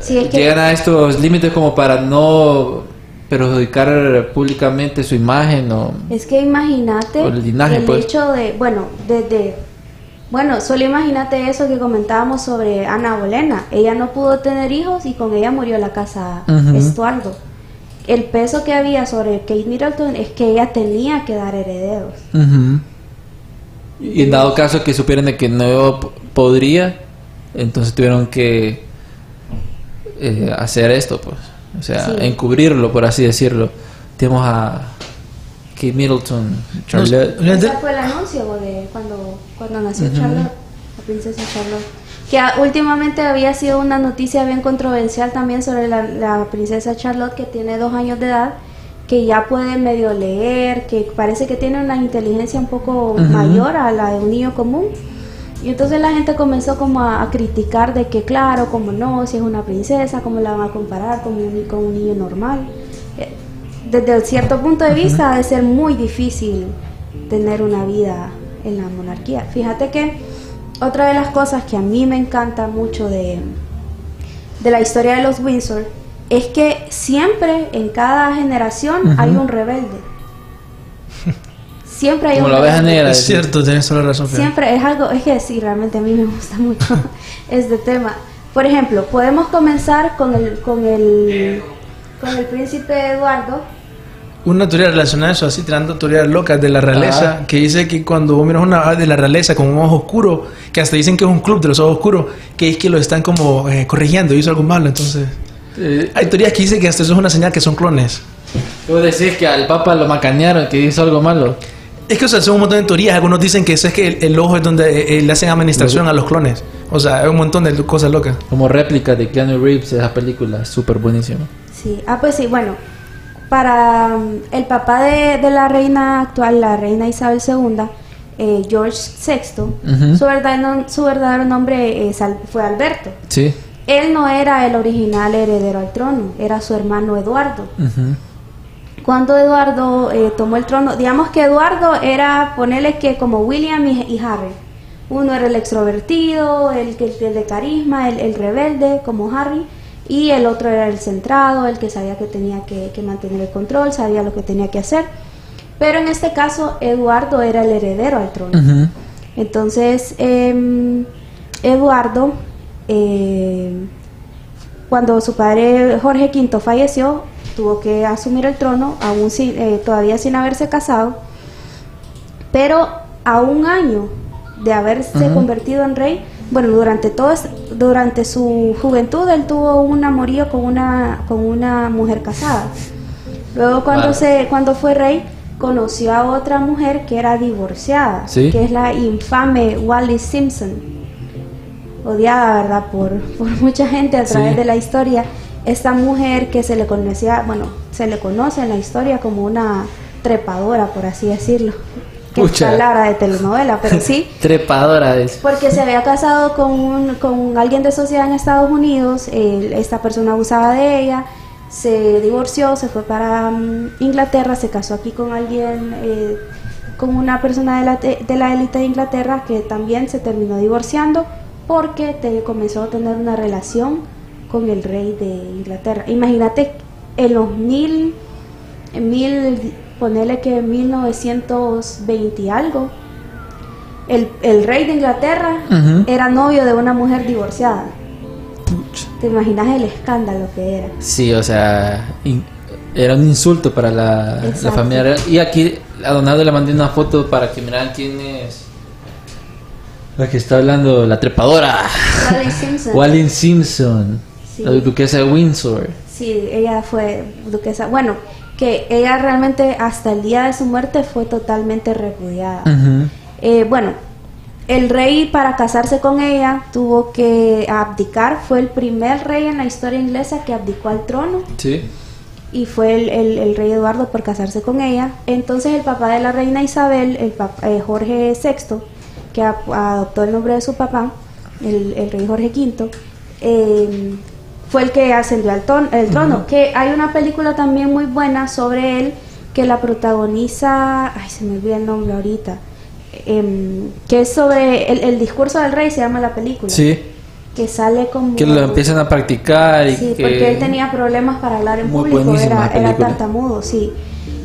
Sí, es que- llegan a estos límites como para no perjudicar públicamente su imagen o Es que imagínate el linaje, pues. hecho de, bueno, desde, bueno, solo imagínate eso que comentábamos sobre Ana Bolena. Ella no pudo tener hijos y con ella murió la casa. Estuardo. El peso que había sobre Kate Middleton es que ella tenía que dar herederos. Y en dado caso que supieran de que no podría entonces tuvieron que eh, hacer esto pues o sea Sí. encubrirlo por así decirlo tenemos a Kate Middleton Charlotte No, Ese fue el anuncio de cuando, cuando nació Charlotte, la princesa Charlotte. Que últimamente había sido una noticia bien controversial también sobre la, la princesa Charlotte que tiene dos años de edad, que ya puede medio leer, que parece que tiene una inteligencia un poco mayor a la de un niño común. Y entonces la gente comenzó como a, a criticar de que claro, como no, si es una princesa, cómo la van a comparar con un, con un niño normal. Desde cierto punto de vista ha de ser muy difícil tener una vida en la monarquía. Fíjate que otra de las cosas que a mí me encanta mucho de, de la historia de los Windsor es que siempre en cada generación hay un rebelde. Siempre hay como un la rebelde. negra Es cierto, tienes toda la razón. Siempre es algo, es que sí, realmente a mí me gusta mucho este tema. Por ejemplo, podemos comenzar con el, con el, con el príncipe Eduardo. Una teoría relacionada a eso, así tirando teorías locas de la realeza, Ajá. que dice que cuando vos miras una ave de la realeza con un ojo oscuro, que hasta dicen que es un club de los ojos oscuros, que es que lo están como eh, corrigiendo, hizo algo malo, entonces... Eh, Hay teorías que dicen que hasta eso es una señal que son clones. Vos decís que al Papa lo macanearon, que hizo algo malo. Es que, o sea, son un montón de teorías. Algunos dicen que eso es que el, el ojo es donde eh, eh, le hacen administración a los clones. O sea, hay un montón de cosas locas. Como réplica de Keanu Reeves, esa película, súper buenísima. Sí, ah, pues sí, bueno, para mm, el papá de, de la reina actual, la reina Isabel II, eh, George VI, su, verdadero, su verdadero nombre es Al- fue Alberto. Sí. Él no era el original heredero al trono, era su hermano Eduardo. Cuando Eduardo eh, tomó el trono, digamos que Eduardo era, ponerle que como William y, y Harry. Uno era el extrovertido, el, que el de carisma, el, el rebelde como Harry, y el otro era el centrado, el que sabía que tenía que, que mantener el control, sabía lo que tenía que hacer. Pero en este caso, Eduardo era el heredero al trono. Entonces, em, Eduardo, eh, cuando su padre Jorge V falleció, tuvo que asumir el trono, aún sin- eh, todavía sin haberse casado, pero a un año de haberse convertido en rey, bueno, durante todo durante su juventud él tuvo un amorío con una con una mujer casada. Luego cuando se cuando fue rey conoció a otra mujer que era divorciada, Sí. que es la infame Wallis Simpson odiada, ¿verdad? Por, por mucha gente a través Sí. de la historia. Esta mujer que se le conocía, bueno, se le conoce en la historia como una trepadora, por así decirlo. Que es Pucha. palabra de telenovela, pero sí. Trepadora es. Porque se había casado con, un- con alguien de sociedad en Estados Unidos, esta persona abusaba de ella, se divorció, se fue para mm, Inglaterra, se casó aquí con alguien, eh, con una persona de la, de la élite de Inglaterra que también se terminó divorciando porque te, comenzó a tener una relación con el rey de Inglaterra. Imagínate en los mil, en mil, ponele que 1920 y algo, el, el rey de Inglaterra era novio de una mujer divorciada. ¿Te imaginas el escándalo que era? Sí, o sea, in- era un insulto para la, la familia. Y aquí a Donaldo le mandé una foto para que miraran quién es la que está hablando, la trepadora. Wallis Simpson. Wallis Simpson, Sí. la duquesa de Windsor. Sí, ella fue duquesa. Bueno, que ella realmente hasta el día de su muerte fue totalmente repudiada. Eh, bueno, el rey para casarse con ella tuvo que abdicar. Fue el primer rey en la historia inglesa que abdicó al trono. Sí. y fue el, el- el rey Eduardo por casarse con ella. Entonces el papá de la reina Isabel, el pap- eh, Jorge VI, que adoptó el nombre de su papá, el, el rey Jorge V, eh, fue el que ascendió al ton- el trono. Que hay una película también muy buena sobre él que la protagoniza, ay se me olvida el nombre ahorita, em, que es sobre el, el discurso del rey, se llama la película. Sí, Que sale como... que lo empiezan a practicar y Sí, que... porque él tenía problemas para hablar en Muy público, era, era tartamudo, sí.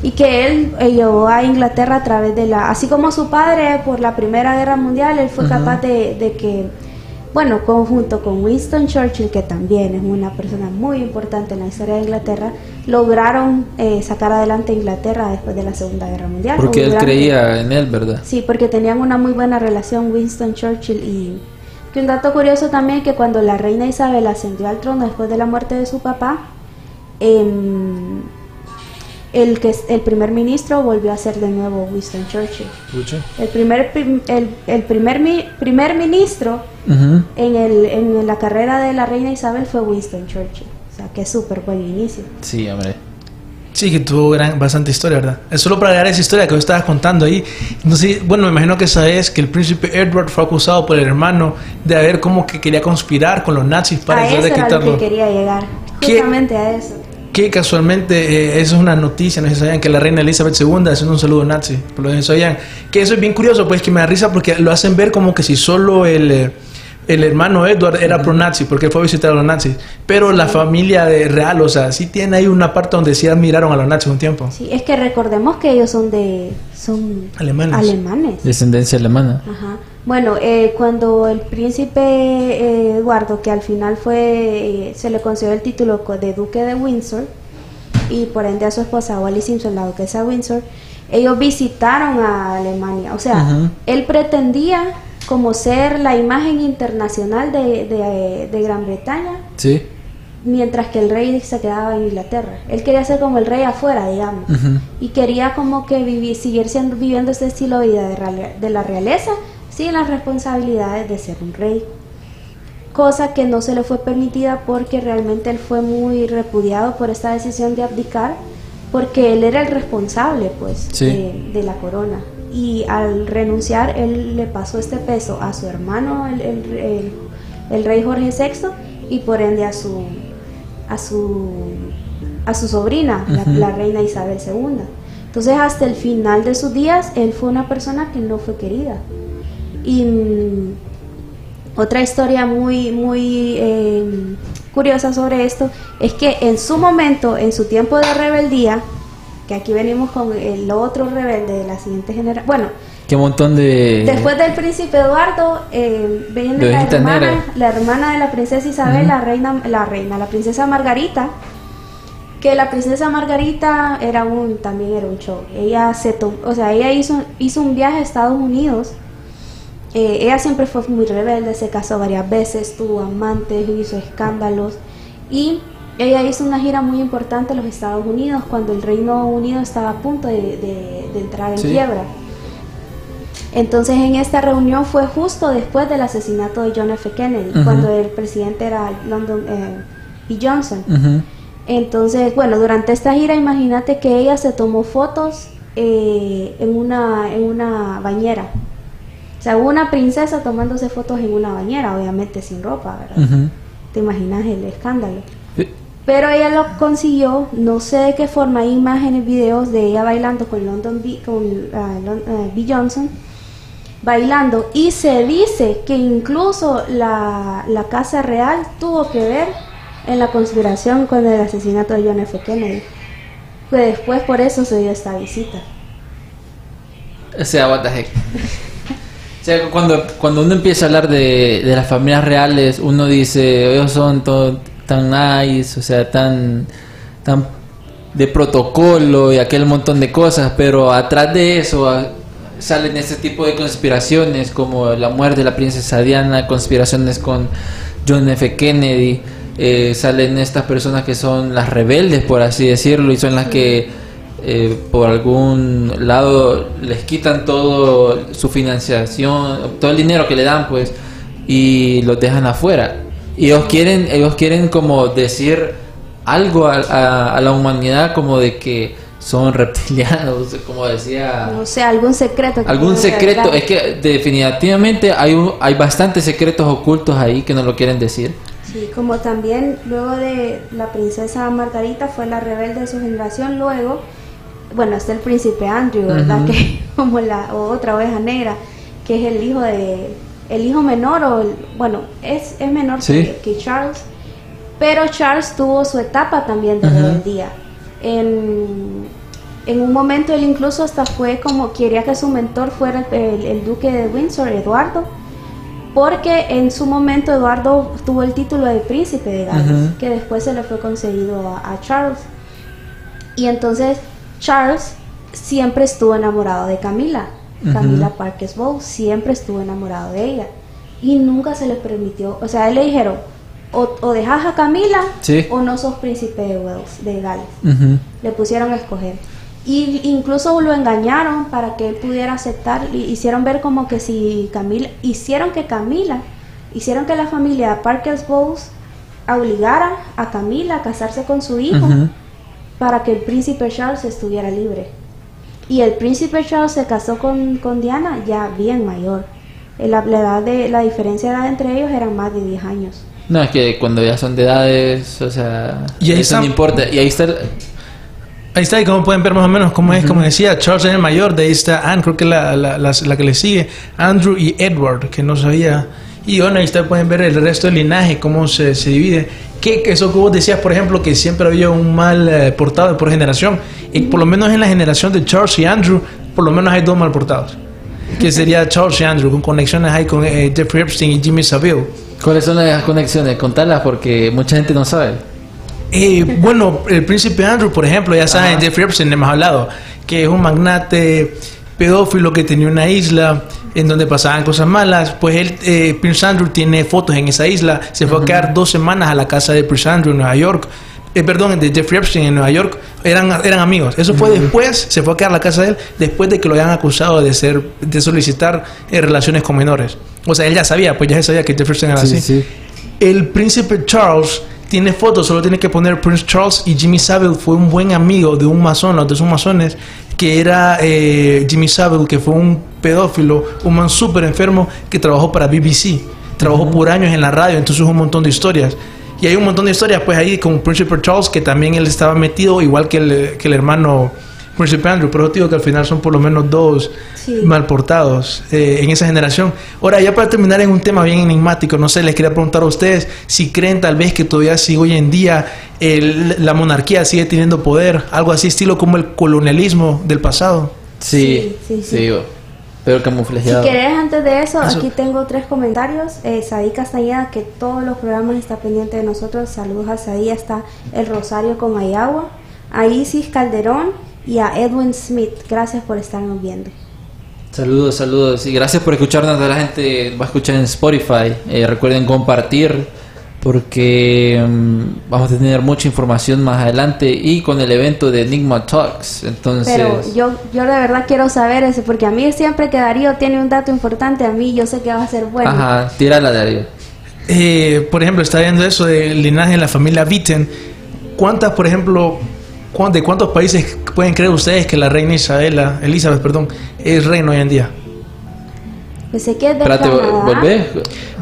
Y que él eh, llevó a Inglaterra a través de la... Así como su padre por la Primera Guerra Mundial, él fue capaz de, de que, bueno, conjunto con Winston Churchill, que también es una persona muy importante en la historia de Inglaterra, lograron eh, sacar adelante a Inglaterra después de la Segunda Guerra Mundial. Porque él creía en él, ¿verdad? Sí, porque tenían una muy buena relación Winston Churchill y que un dato curioso también que cuando la reina Isabel ascendió al trono después de la muerte de su papá, em, el que el primer ministro volvió a ser de nuevo Winston Churchill. El primer prim- el, el primer mi- primer ministro Ujú. en el en la carrera de la reina Isabel fue Winston Churchill. O sea, que es súper buen inicio. Sí, hombre. Sí, que tuvo gran, bastante historia, ¿verdad? Es solo para agregar esa historia que vos estabas contando ahí. No sé, bueno, me imagino que sabes que el príncipe Edward fue acusado por el hermano de haber como que quería conspirar con los nazis para a eso de era lo quitarlo. que quería llegar. ¿Qué? Justamente a eso. Que casualmente eh, eso es una noticia, no sé si sabían que la reina Elizabeth II haciendo un saludo nazi, por lo que sabían. Que eso es bien curioso, pues que me da risa porque lo hacen ver como que si solo el, eh, el hermano Edward era pro-nazi, porque él fue a visitar a los nazis. Pero la familia de real, o sea, sí tiene ahí una parte donde sí admiraron a los nazis un tiempo. Sí, es que recordemos que ellos son de son Alemanes. alemanes. Descendencia alemana. Ajá. Bueno, eh, cuando el príncipe eh, Eduardo, que al final fue eh, se le concedió el título de duque de Windsor y por ende a su esposa Wally Simpson, la duquesa de Windsor, ellos visitaron a Alemania. O sea, él pretendía como ser la imagen internacional de, de- de Gran Bretaña Sí. mientras que el rey se quedaba en Inglaterra. Él quería ser como el rey afuera, digamos. Y quería como que vivir, seguir siendo, viviendo ese estilo de vida de, de la realeza sin las responsabilidades de ser un rey. Cosa que no se le fue permitida porque realmente él fue muy repudiado por esta decisión de abdicar, porque él era el responsable, pues, Sí. de, de la corona. Y al renunciar, él le pasó este peso a su hermano, el, el- el- el rey Jorge VI, y por ende a su, a su, a su sobrina, la, reina Isabel II. Entonces, hasta el final de sus días, él fue una persona que no fue querida. Y mm, otra historia muy, muy eh, curiosa sobre esto es que en su momento, en su tiempo de rebeldía, que aquí venimos con el otro rebelde de la siguiente generación, bueno, Qué montón de... Después del príncipe Eduardo, eh, viene la hermana, negra. la hermana de la princesa Isabel, la reina, la reina, la princesa Margarita, que la princesa Margarita era un, también era un show. Ella se to- o sea, ella hizo, hizo un viaje a Estados Unidos. Eh, ella siempre fue muy rebelde, se casó varias veces, tuvo amantes, hizo escándalos y ella hizo una gira muy importante en los Estados Unidos cuando el Reino Unido estaba a punto de, de- de entrar en Sí. quiebra. Entonces en esta reunión fue justo después del asesinato de John F. Kennedy, cuando el presidente era Lyndon eh, B. Johnson. Entonces, bueno, durante esta gira imagínate que ella se tomó fotos eh, en, una, en una bañera. O sea, hubo una princesa tomándose fotos en una bañera, obviamente sin ropa, ¿verdad? Te imaginas el escándalo. Pero ella lo consiguió, no sé de qué forma, hay imágenes, videos de ella bailando con London B, con ah, B. Johnson, bailando. Y se dice que incluso la, la Casa Real tuvo que ver en la conspiración con el asesinato de John F. Kennedy. Que después por eso se dio esta visita. O sea, what the heck. O sea, cuando, cuando uno empieza a hablar de, de las familias reales, uno dice, ellos son todo, tan nice, o sea, tan, tan de protocolo y aquel montón de cosas, pero atrás de eso ah, salen ese tipo de conspiraciones como la muerte de la princesa Diana, conspiraciones con John F. Kennedy, eh, salen estas personas que son las rebeldes, por así decirlo, y son las que eh, por algún lado les quitan todo su financiación, todo el dinero que le dan, pues, y los dejan afuera. Y ellos quieren, ellos quieren como decir algo a, a- a la humanidad como de que son reptilianos, como decía... No sé, algún secreto. que Algún secreto, es que definitivamente hay, un- hay bastantes secretos ocultos ahí que no lo quieren decir. Sí, como también luego de la princesa Margarita fue la rebelde de su generación, luego, bueno, está el príncipe Andrew, ¿verdad? Que como la o otra oveja negra, que es el hijo de, el hijo menor, o el- bueno, es, es menor Sí. que, que Charles, pero Charles tuvo su etapa también de Ujú. rebeldía. En, en un momento él incluso hasta fue como, quería que su mentor fuera el, el duque de Windsor, Eduardo, porque en su momento Eduardo tuvo el título de príncipe de Gales, que después se le fue concedido a, a Charles. Y entonces Charles siempre estuvo enamorado de Camila, Camila Parkes Bowles, siempre estuvo enamorado de ella. Y nunca se le permitió, o sea, él le dijeron, o, o dejas a Camila Sí. o no sos príncipe de Wales, de Gales. Le pusieron a escoger. Y incluso lo engañaron para que él pudiera aceptar. y Hicieron ver como que si Camila. Hicieron que Camila. Hicieron que la familia Parkers Bowles obligara a Camila a casarse con su hijo para que el príncipe Charles estuviera libre. Y el príncipe Charles se casó con, con Diana ya bien mayor. Eh, La, la edad de, la diferencia de edad entre ellos era más de 10 años. No, es que cuando ya son de edades, o sea, Y ahí eso está- no importa. Y ahí está el- Ahí está, y como pueden ver más o menos cómo es, como decía, Charles es el mayor, de ahí está Anne, creo que la, la, la, la que le sigue, Andrew y Edward, que no sabía. Y bueno, ahí está, pueden ver el resto del linaje, cómo se, se divide. Que que eso que vos decías, por ejemplo, que siempre había un mal eh, portado por generación. Y por lo menos en la generación de Charles y Andrew, por lo menos hay dos mal portados. Que sería Charles y Andrew, con conexiones ahí con eh, Jeffrey Epstein y Jimmy Savile. ¿Cuáles son las conexiones? Contarlas porque mucha gente no sabe. Eh, bueno, el príncipe Andrew, por ejemplo, ya saben, Jeffrey Epstein, hemos hablado, que es un magnate pedófilo que tenía una isla en donde pasaban cosas malas. Pues él, eh, Prince Andrew tiene fotos en esa isla. Se fue a quedar dos semanas a la casa de Prince Andrew en Nueva York. Eh, perdón, de Jeffrey Epstein en Nueva York. Eran, eran amigos. Eso fue después, se fue a quedar a la casa de él, después de que lo habían acusado de ser, de solicitar eh, relaciones con menores. O sea, él ya sabía, pues ya sabía que Jeffrey Epstein era Sí, así. sí. El príncipe Charles tiene fotos, solo tiene que poner Prince Charles y Jimmy Savile fue un buen amigo de un masón, o de sus masones, que era eh, Jimmy Savile, que fue un pedófilo, un man súper enfermo que trabajó para BBC. Trabajó por años en la radio, entonces un montón de historias. Y hay un montón de historias pues ahí con Príncipe Charles, que también él estaba metido, igual que el, que el hermano Príncipe Andrew, pero digo que al final son por lo menos dos Sí. mal portados eh, en esa generación. Ahora, ya para terminar en un tema bien enigmático, no sé, les quería preguntar a ustedes si creen tal vez que todavía sigue hoy en día el- la monarquía sigue teniendo poder, algo así estilo como el colonialismo del pasado. Sí, Sí, sí, sí, sí. Pero Si camuflajeado. querés, antes de eso, Eso. aquí tengo tres comentarios. Eh, Sadí Castañeda, que todos los programas está pendiente de nosotros. Saludos a Sadí, está El Rosario con Ayagua. A Isis Calderón y a Edwin Smith. Gracias por estarnos viendo. Saludos, saludos. Y gracias por escucharnos. A la gente va a escuchar en Spotify. Eh, recuerden compartir porque mm, vamos a tener mucha información más adelante y con el evento de Enigma Talks. Entonces, Pero yo, yo de verdad quiero saber eso, porque a mí siempre que Darío tiene un dato importante, a mí yo sé que va a ser bueno. ajá, tírala, Darío. Eh, por ejemplo, está viendo eso del linaje de la familia Witten. ¿Cuántas, por ejemplo, de cuántos países pueden creer ustedes que la reina Isabela, Elizabeth, perdón, es reina hoy en día? Pensé que es de Espérate, Canadá. ¿volvés?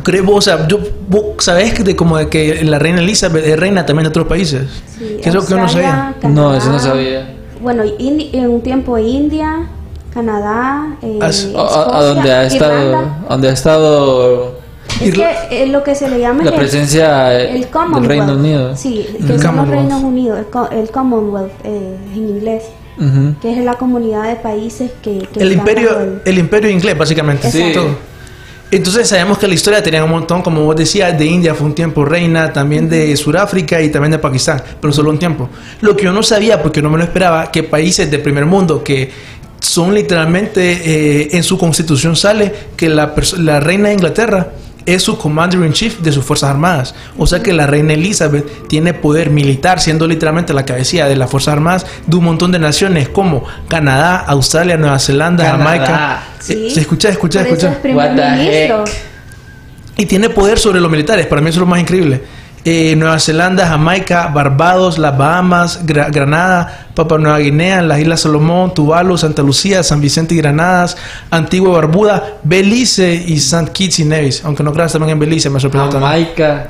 ¿Crees vos, o sea, yo, vos sabés que de como de que la reina Elizabeth es reina también de otros países? Sí, que es lo que uno sabía. No, eso no Canadá. sabía. Bueno, en un tiempo India, Canadá, eh, As- A, a- a Escocia, donde ha estado, Irlanda. donde ha estado Es que eh, lo que se le llama la es el- presencia el del Commonwealth. Reino Unido. Sí, El que son los Commonwealth. Reinos Unidos, el, co- el Commonwealth eh, en inglés, Que es la comunidad de países que... que El imperio, el- el imperio inglés, básicamente. Todo. Entonces sabemos que la historia tenía un montón, como vos decías, de India fue un tiempo reina, también de Sudáfrica y también de Pakistán, pero solo un tiempo. Lo que yo no sabía, porque no me lo esperaba, que países del primer mundo que son literalmente, eh, en su constitución sale que la, la reina de Inglaterra es su commander in chief de sus fuerzas armadas. O sea que la reina Elizabeth tiene poder militar, siendo literalmente la cabecilla de las fuerzas armadas de un montón de naciones como Canadá, Australia, Nueva Zelanda, Canadá. Jamaica. Sí. Eh, se escucha, escucha, escucha. es? Y tiene poder sobre los militares, para mí eso es lo más increíble. Eh, Nueva Zelanda, Jamaica, Barbados, las Bahamas, Gra- Granada, Papua Nueva Guinea, las Islas Salomón, Tuvalu, Santa Lucía, San Vicente y Granadas, Antigua y Barbuda, Belice y St. Kitts y Nevis. Aunque no creas también en Belice, me sorprendió también. Jamaica,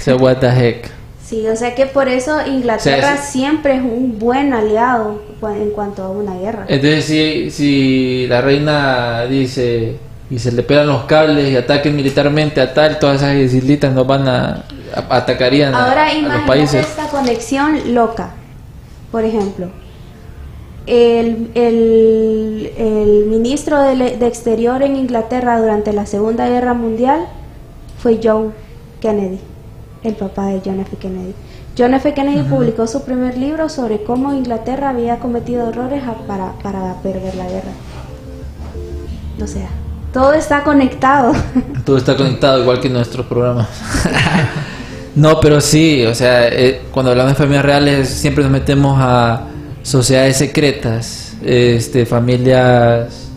o sea, what the heck. Sí, o sea que por eso Inglaterra O sea, es- siempre es un buen aliado en cuanto a una guerra. Entonces, si, si la reina dice y se le pegan los cables y ataquen militarmente a tal, todas esas islitas nos van a- atacarían a- Ahora a, los imagínate países. esta conexión loca. Por ejemplo, el, el- el ministro de, de Exterior en Inglaterra durante la Segunda Guerra Mundial fue John Kennedy, el papá de John F. Kennedy. John F. Kennedy publicó su primer libro sobre cómo Inglaterra había cometido errores a- para, para perder la guerra. O sea, todo está conectado. Todo está conectado igual que nuestros programas. no, pero sí, o sea, eh, cuando hablamos de familias reales siempre nos metemos a sociedades secretas, este, familias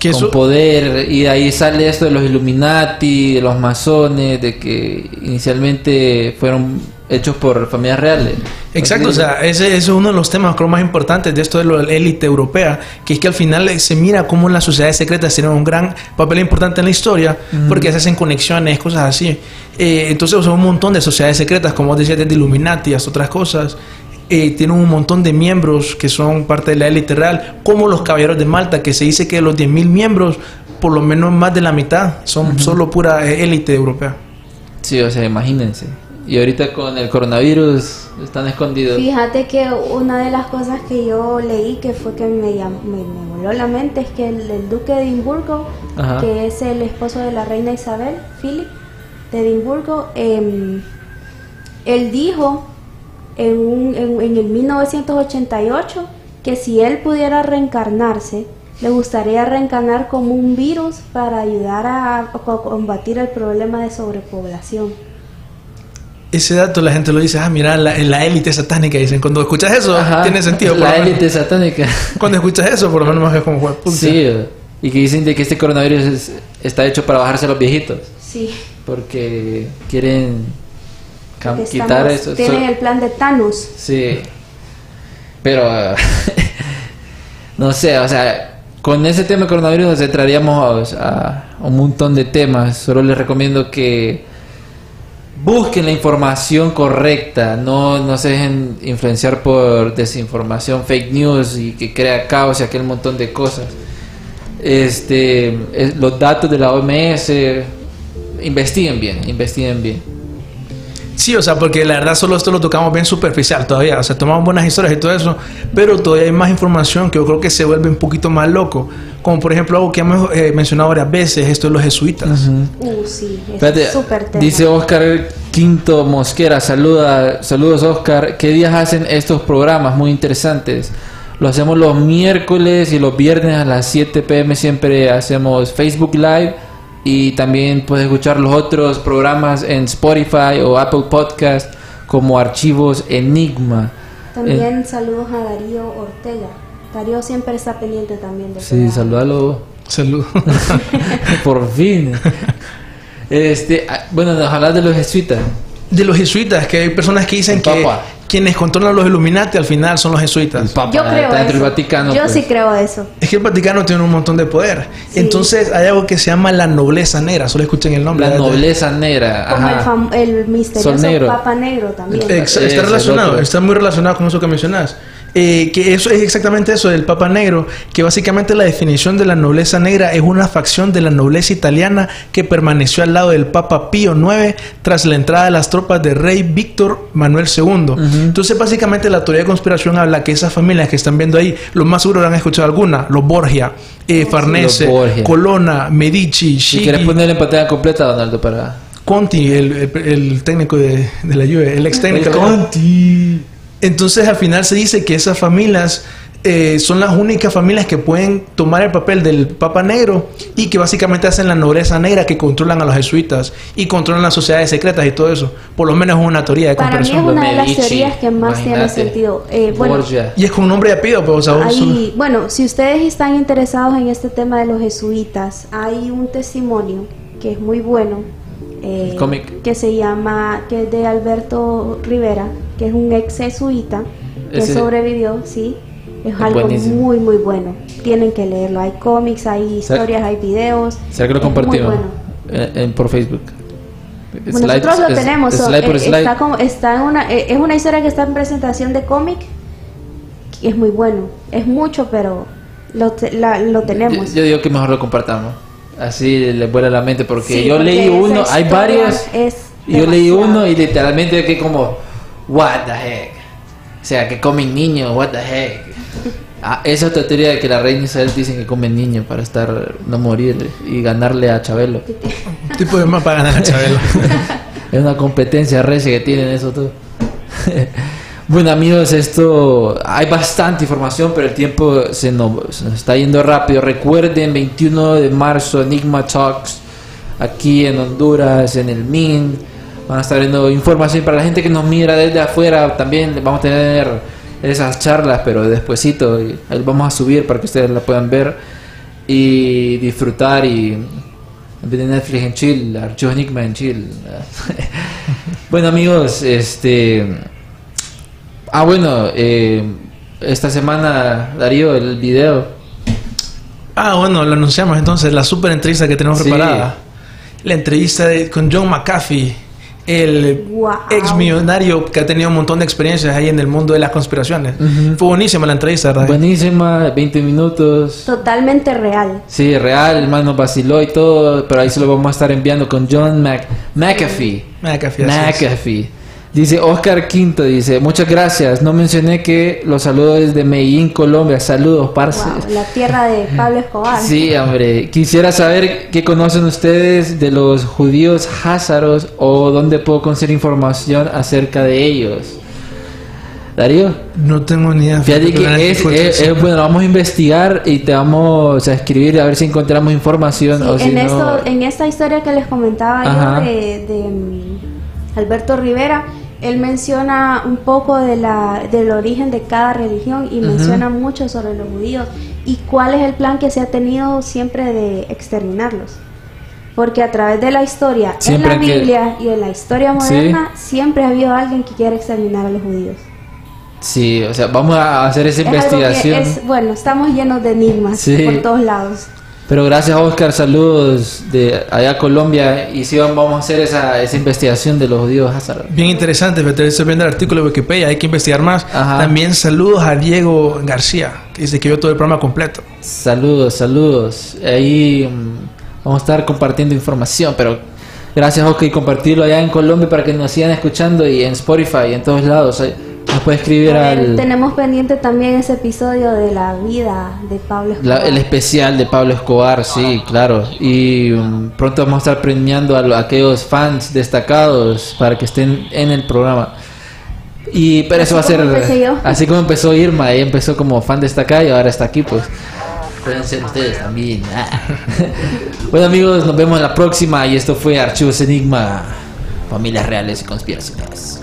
con eso- poder y de ahí sale esto de los Illuminati, de los masones, de que inicialmente fueron hechos por familias reales. Exacto, o sea, ese, ese es uno de los temas creo más importantes de esto de la élite europea, que es que al final se mira cómo las sociedades secretas tienen un gran papel importante en la historia, porque se hacen conexiones, cosas así. Eh, entonces, o sea, un montón de sociedades secretas, como decías, desde Illuminati hasta otras cosas, eh, tienen un montón de miembros que son parte de la élite real, como los caballeros de Malta, que se dice que de los 10.000 miembros, por lo menos más de la mitad son solo pura eh, élite europea. Sí, o sea, imagínense. Y ahorita con el coronavirus están escondidos. Fíjate que una de las cosas que yo leí que fue que me, llam- me, me voló la mente es que el, el duque de Edimburgo, Ajá. que es el esposo de la reina Isabel, Philip de Edimburgo, em, él dijo en, un- en, en el 1988 que si él pudiera reencarnarse, le gustaría reencarnar como un virus para ayudar a, a combatir el problema de sobrepoblación. Ese dato la gente lo dice, ah, mira, la, la élite satánica, dicen. Cuando escuchas eso, Ajá. tiene sentido. por La élite satánica. Cuando escuchas eso, por lo menos es como, "Jue- puta". Sí, y que dicen de que este coronavirus es- está hecho para bajarse a los viejitos. Sí, Porque quieren porque quitar estamos- eso. tienen So- el plan de Thanos. Sí. Pero, no sé, o sea, con ese tema de coronavirus nos entraríamos a, a un montón de temas. Solo les recomiendo que busquen la información correcta, no, no se dejen influenciar por desinformación, fake news y que crea caos y aquel montón de cosas. Este, es- los datos de la OMS, investiguen bien, investiguen bien. Sí, o sea, porque la verdad solo esto lo tocamos bien superficial todavía. O sea, tomamos buenas historias y todo eso, pero todavía hay más información que yo creo que se vuelve un poquito más loco. Como por ejemplo algo que hemos eh, mencionado varias veces, esto de los jesuitas. Uh, sí, es Espérate, súper dice Oscar Quinto Mosquera, saluda, saludos Oscar. ¿Qué días hacen estos programas muy interesantes? Lo hacemos los miércoles y los viernes a las 7 pm siempre hacemos Facebook Live y también puedes escuchar los otros programas en Spotify o Apple Podcast como Archivos Enigma. También saludos a Darío Ortega. Darío siempre está pendiente también de Sí, saludalo. Saludos. Por fin. Este, ah, bueno, nos hablas de los jesuitas. de los jesuitas, que hay personas que dicen que. Quienes controlan los Illuminati al final son los jesuitas. Papa, Yo creo está dentro eso. del Vaticano. Yo pues. sí creo eso. Es que el Vaticano tiene un montón de poder. Sí. Entonces hay algo que se llama la nobleza negra. Solo escuchen el nombre. La ¿verdad? nobleza negra. Como el, el misterioso. Papa Negro también. Ex- está el relacionado, está muy relacionado con eso que mencionas. Eh, que eso es exactamente eso del Papa Negro, que básicamente la definición de la nobleza negra es una facción de la nobleza italiana que permaneció al lado del Papa Pío IX tras la entrada de las tropas del rey Víctor Manuel II. Entonces básicamente la teoría de conspiración habla que esas familias que están viendo ahí, lo más seguro han escuchado alguna, los Borgia, eh, Farnese, Los Borgia. Colonna, Medici, Si quieres ponerle en pantalla completa, Donaldo, para. Conti, el, el- el técnico de, de la Juve, el ex técnico. El Conti. Entonces al final se dice que esas familias eh, son las únicas familias que pueden tomar el papel del Papa Negro y que básicamente hacen la nobleza negra que controlan a los jesuitas y controlan las sociedades secretas y todo eso. Por lo menos es una teoría de Para mí es conspiración. una de las teorías que más tiene sentido. Eh, bueno. Y es con nombre y apellido, pero o sea, solo- Hay, bueno, si ustedes están interesados en este tema de los jesuitas, hay un testimonio que es muy bueno, eh, El cómic. que se llama, que es de Alberto Rivera, que es un ex jesuita que Ese- sobrevivió, sí. Es, Es algo buenísimo. muy, muy bueno. Tienen que leerlo. Hay cómics, hay historias, hay videos. ¿Será que lo compartimos bueno. En- en- por Facebook? Bueno, Slide- nosotros lo es- tenemos. so, slide por eh, slide. Está, como, está en una, eh, es una historia que está en presentación de cómic. y Es muy bueno. Es mucho, pero lo, te- la- lo tenemos. Yo, yo digo que mejor lo compartamos. Así le vuela la mente porque Sí, yo porque leí uno, hay varios. es yo leí uno y literalmente que como, what the heck. O sea, que comen niños, what the heck. Ah, esa otra teoría de que la reina Isabel dicen que comen niños para estar, no morir y ganarle a Chabelo. Tipo de más para ganar a Chabelo. Es una competencia recia que tienen eso todo. bueno amigos, esto hay bastante información, pero el tiempo se nos, está yendo rápido. Recuerden, 21 de marzo, Enigma Talks, aquí en Honduras, en el MIN. Van a estar viendo información para la gente que nos mira desde afuera. También vamos a tener esas charlas, pero despuesito. vamos a subir para que ustedes la puedan ver y disfrutar y de Netflix en chill, Archivos Enigma en chill. bueno amigos, este... Ah bueno, eh, esta semana Darío, el video. Ah, bueno, lo anunciamos entonces, la super entrevista que tenemos Sí. preparada. La entrevista de- con John McAfee, el Wow. ex millonario que ha tenido un montón de experiencias ahí en el mundo de las conspiraciones. Fue buenísima la entrevista, ¿verdad? Buenísima, 20 minutos. Totalmente real. Sí, real, el man nos vaciló y todo, pero ahí se lo vamos a estar enviando con John Mac McAfee. McAfee, así es. McAfee. Dice Oscar Quinto, dice, muchas gracias. No mencioné que los saludos desde Medellín, Colombia. Saludos, parce. Wow, la tierra de Pablo Escobar. Sí, hombre. Quisiera saber qué conocen ustedes de los judíos házaros o dónde puedo conseguir información acerca de ellos. Darío, No tengo ni idea. fíjate que es, es- es- bueno, vamos a investigar y te vamos a escribir a ver si encontramos información Sí, o si en, no- esto, en esta historia que les comentaba Ajá. yo de, de, mm, Alberto Rivera, él menciona un poco de la, del origen de cada religión y menciona mucho sobre los judíos y cuál es el plan que se ha tenido siempre de exterminarlos. Porque a través de la historia, Siempre en la que- Biblia y en la historia Sí. moderna, siempre ha habido alguien que quiere exterminar a los judíos. Sí, o sea, vamos a hacer esa Es investigación. es- bueno, estamos llenos de enigmas Sí. por todos lados. Pero gracias Oscar, saludos de allá a Colombia y sí vamos a hacer esa, esa investigación de los judíos házaros. Bien interesante, estoy viendo el artículo de Wikipedia, hay que investigar más. Ajá. También saludos a Diego García, que dice que vio todo el programa completo. Saludos, saludos. Ahí mm, vamos a estar compartiendo información, pero gracias Oscar y compartirlo allá en Colombia para que nos sigan escuchando y en Spotify y en todos lados. Nos puede escribir ver, al Tenemos pendiente también ese episodio de la vida de Pablo la- Escobar. el especial de Pablo Escobar, sí, claro. Y mm, pronto vamos a estar premiando a, lo- a aquellos fans destacados para que estén en el programa. Y pero eso va a ser yo. así como empezó Irma, ella empezó como fan destacada y ahora está aquí, pues. Pueden ser ustedes también. Ah. bueno amigos, nos vemos en la próxima y esto fue Archivos Enigma, familias reales y conspiraciones.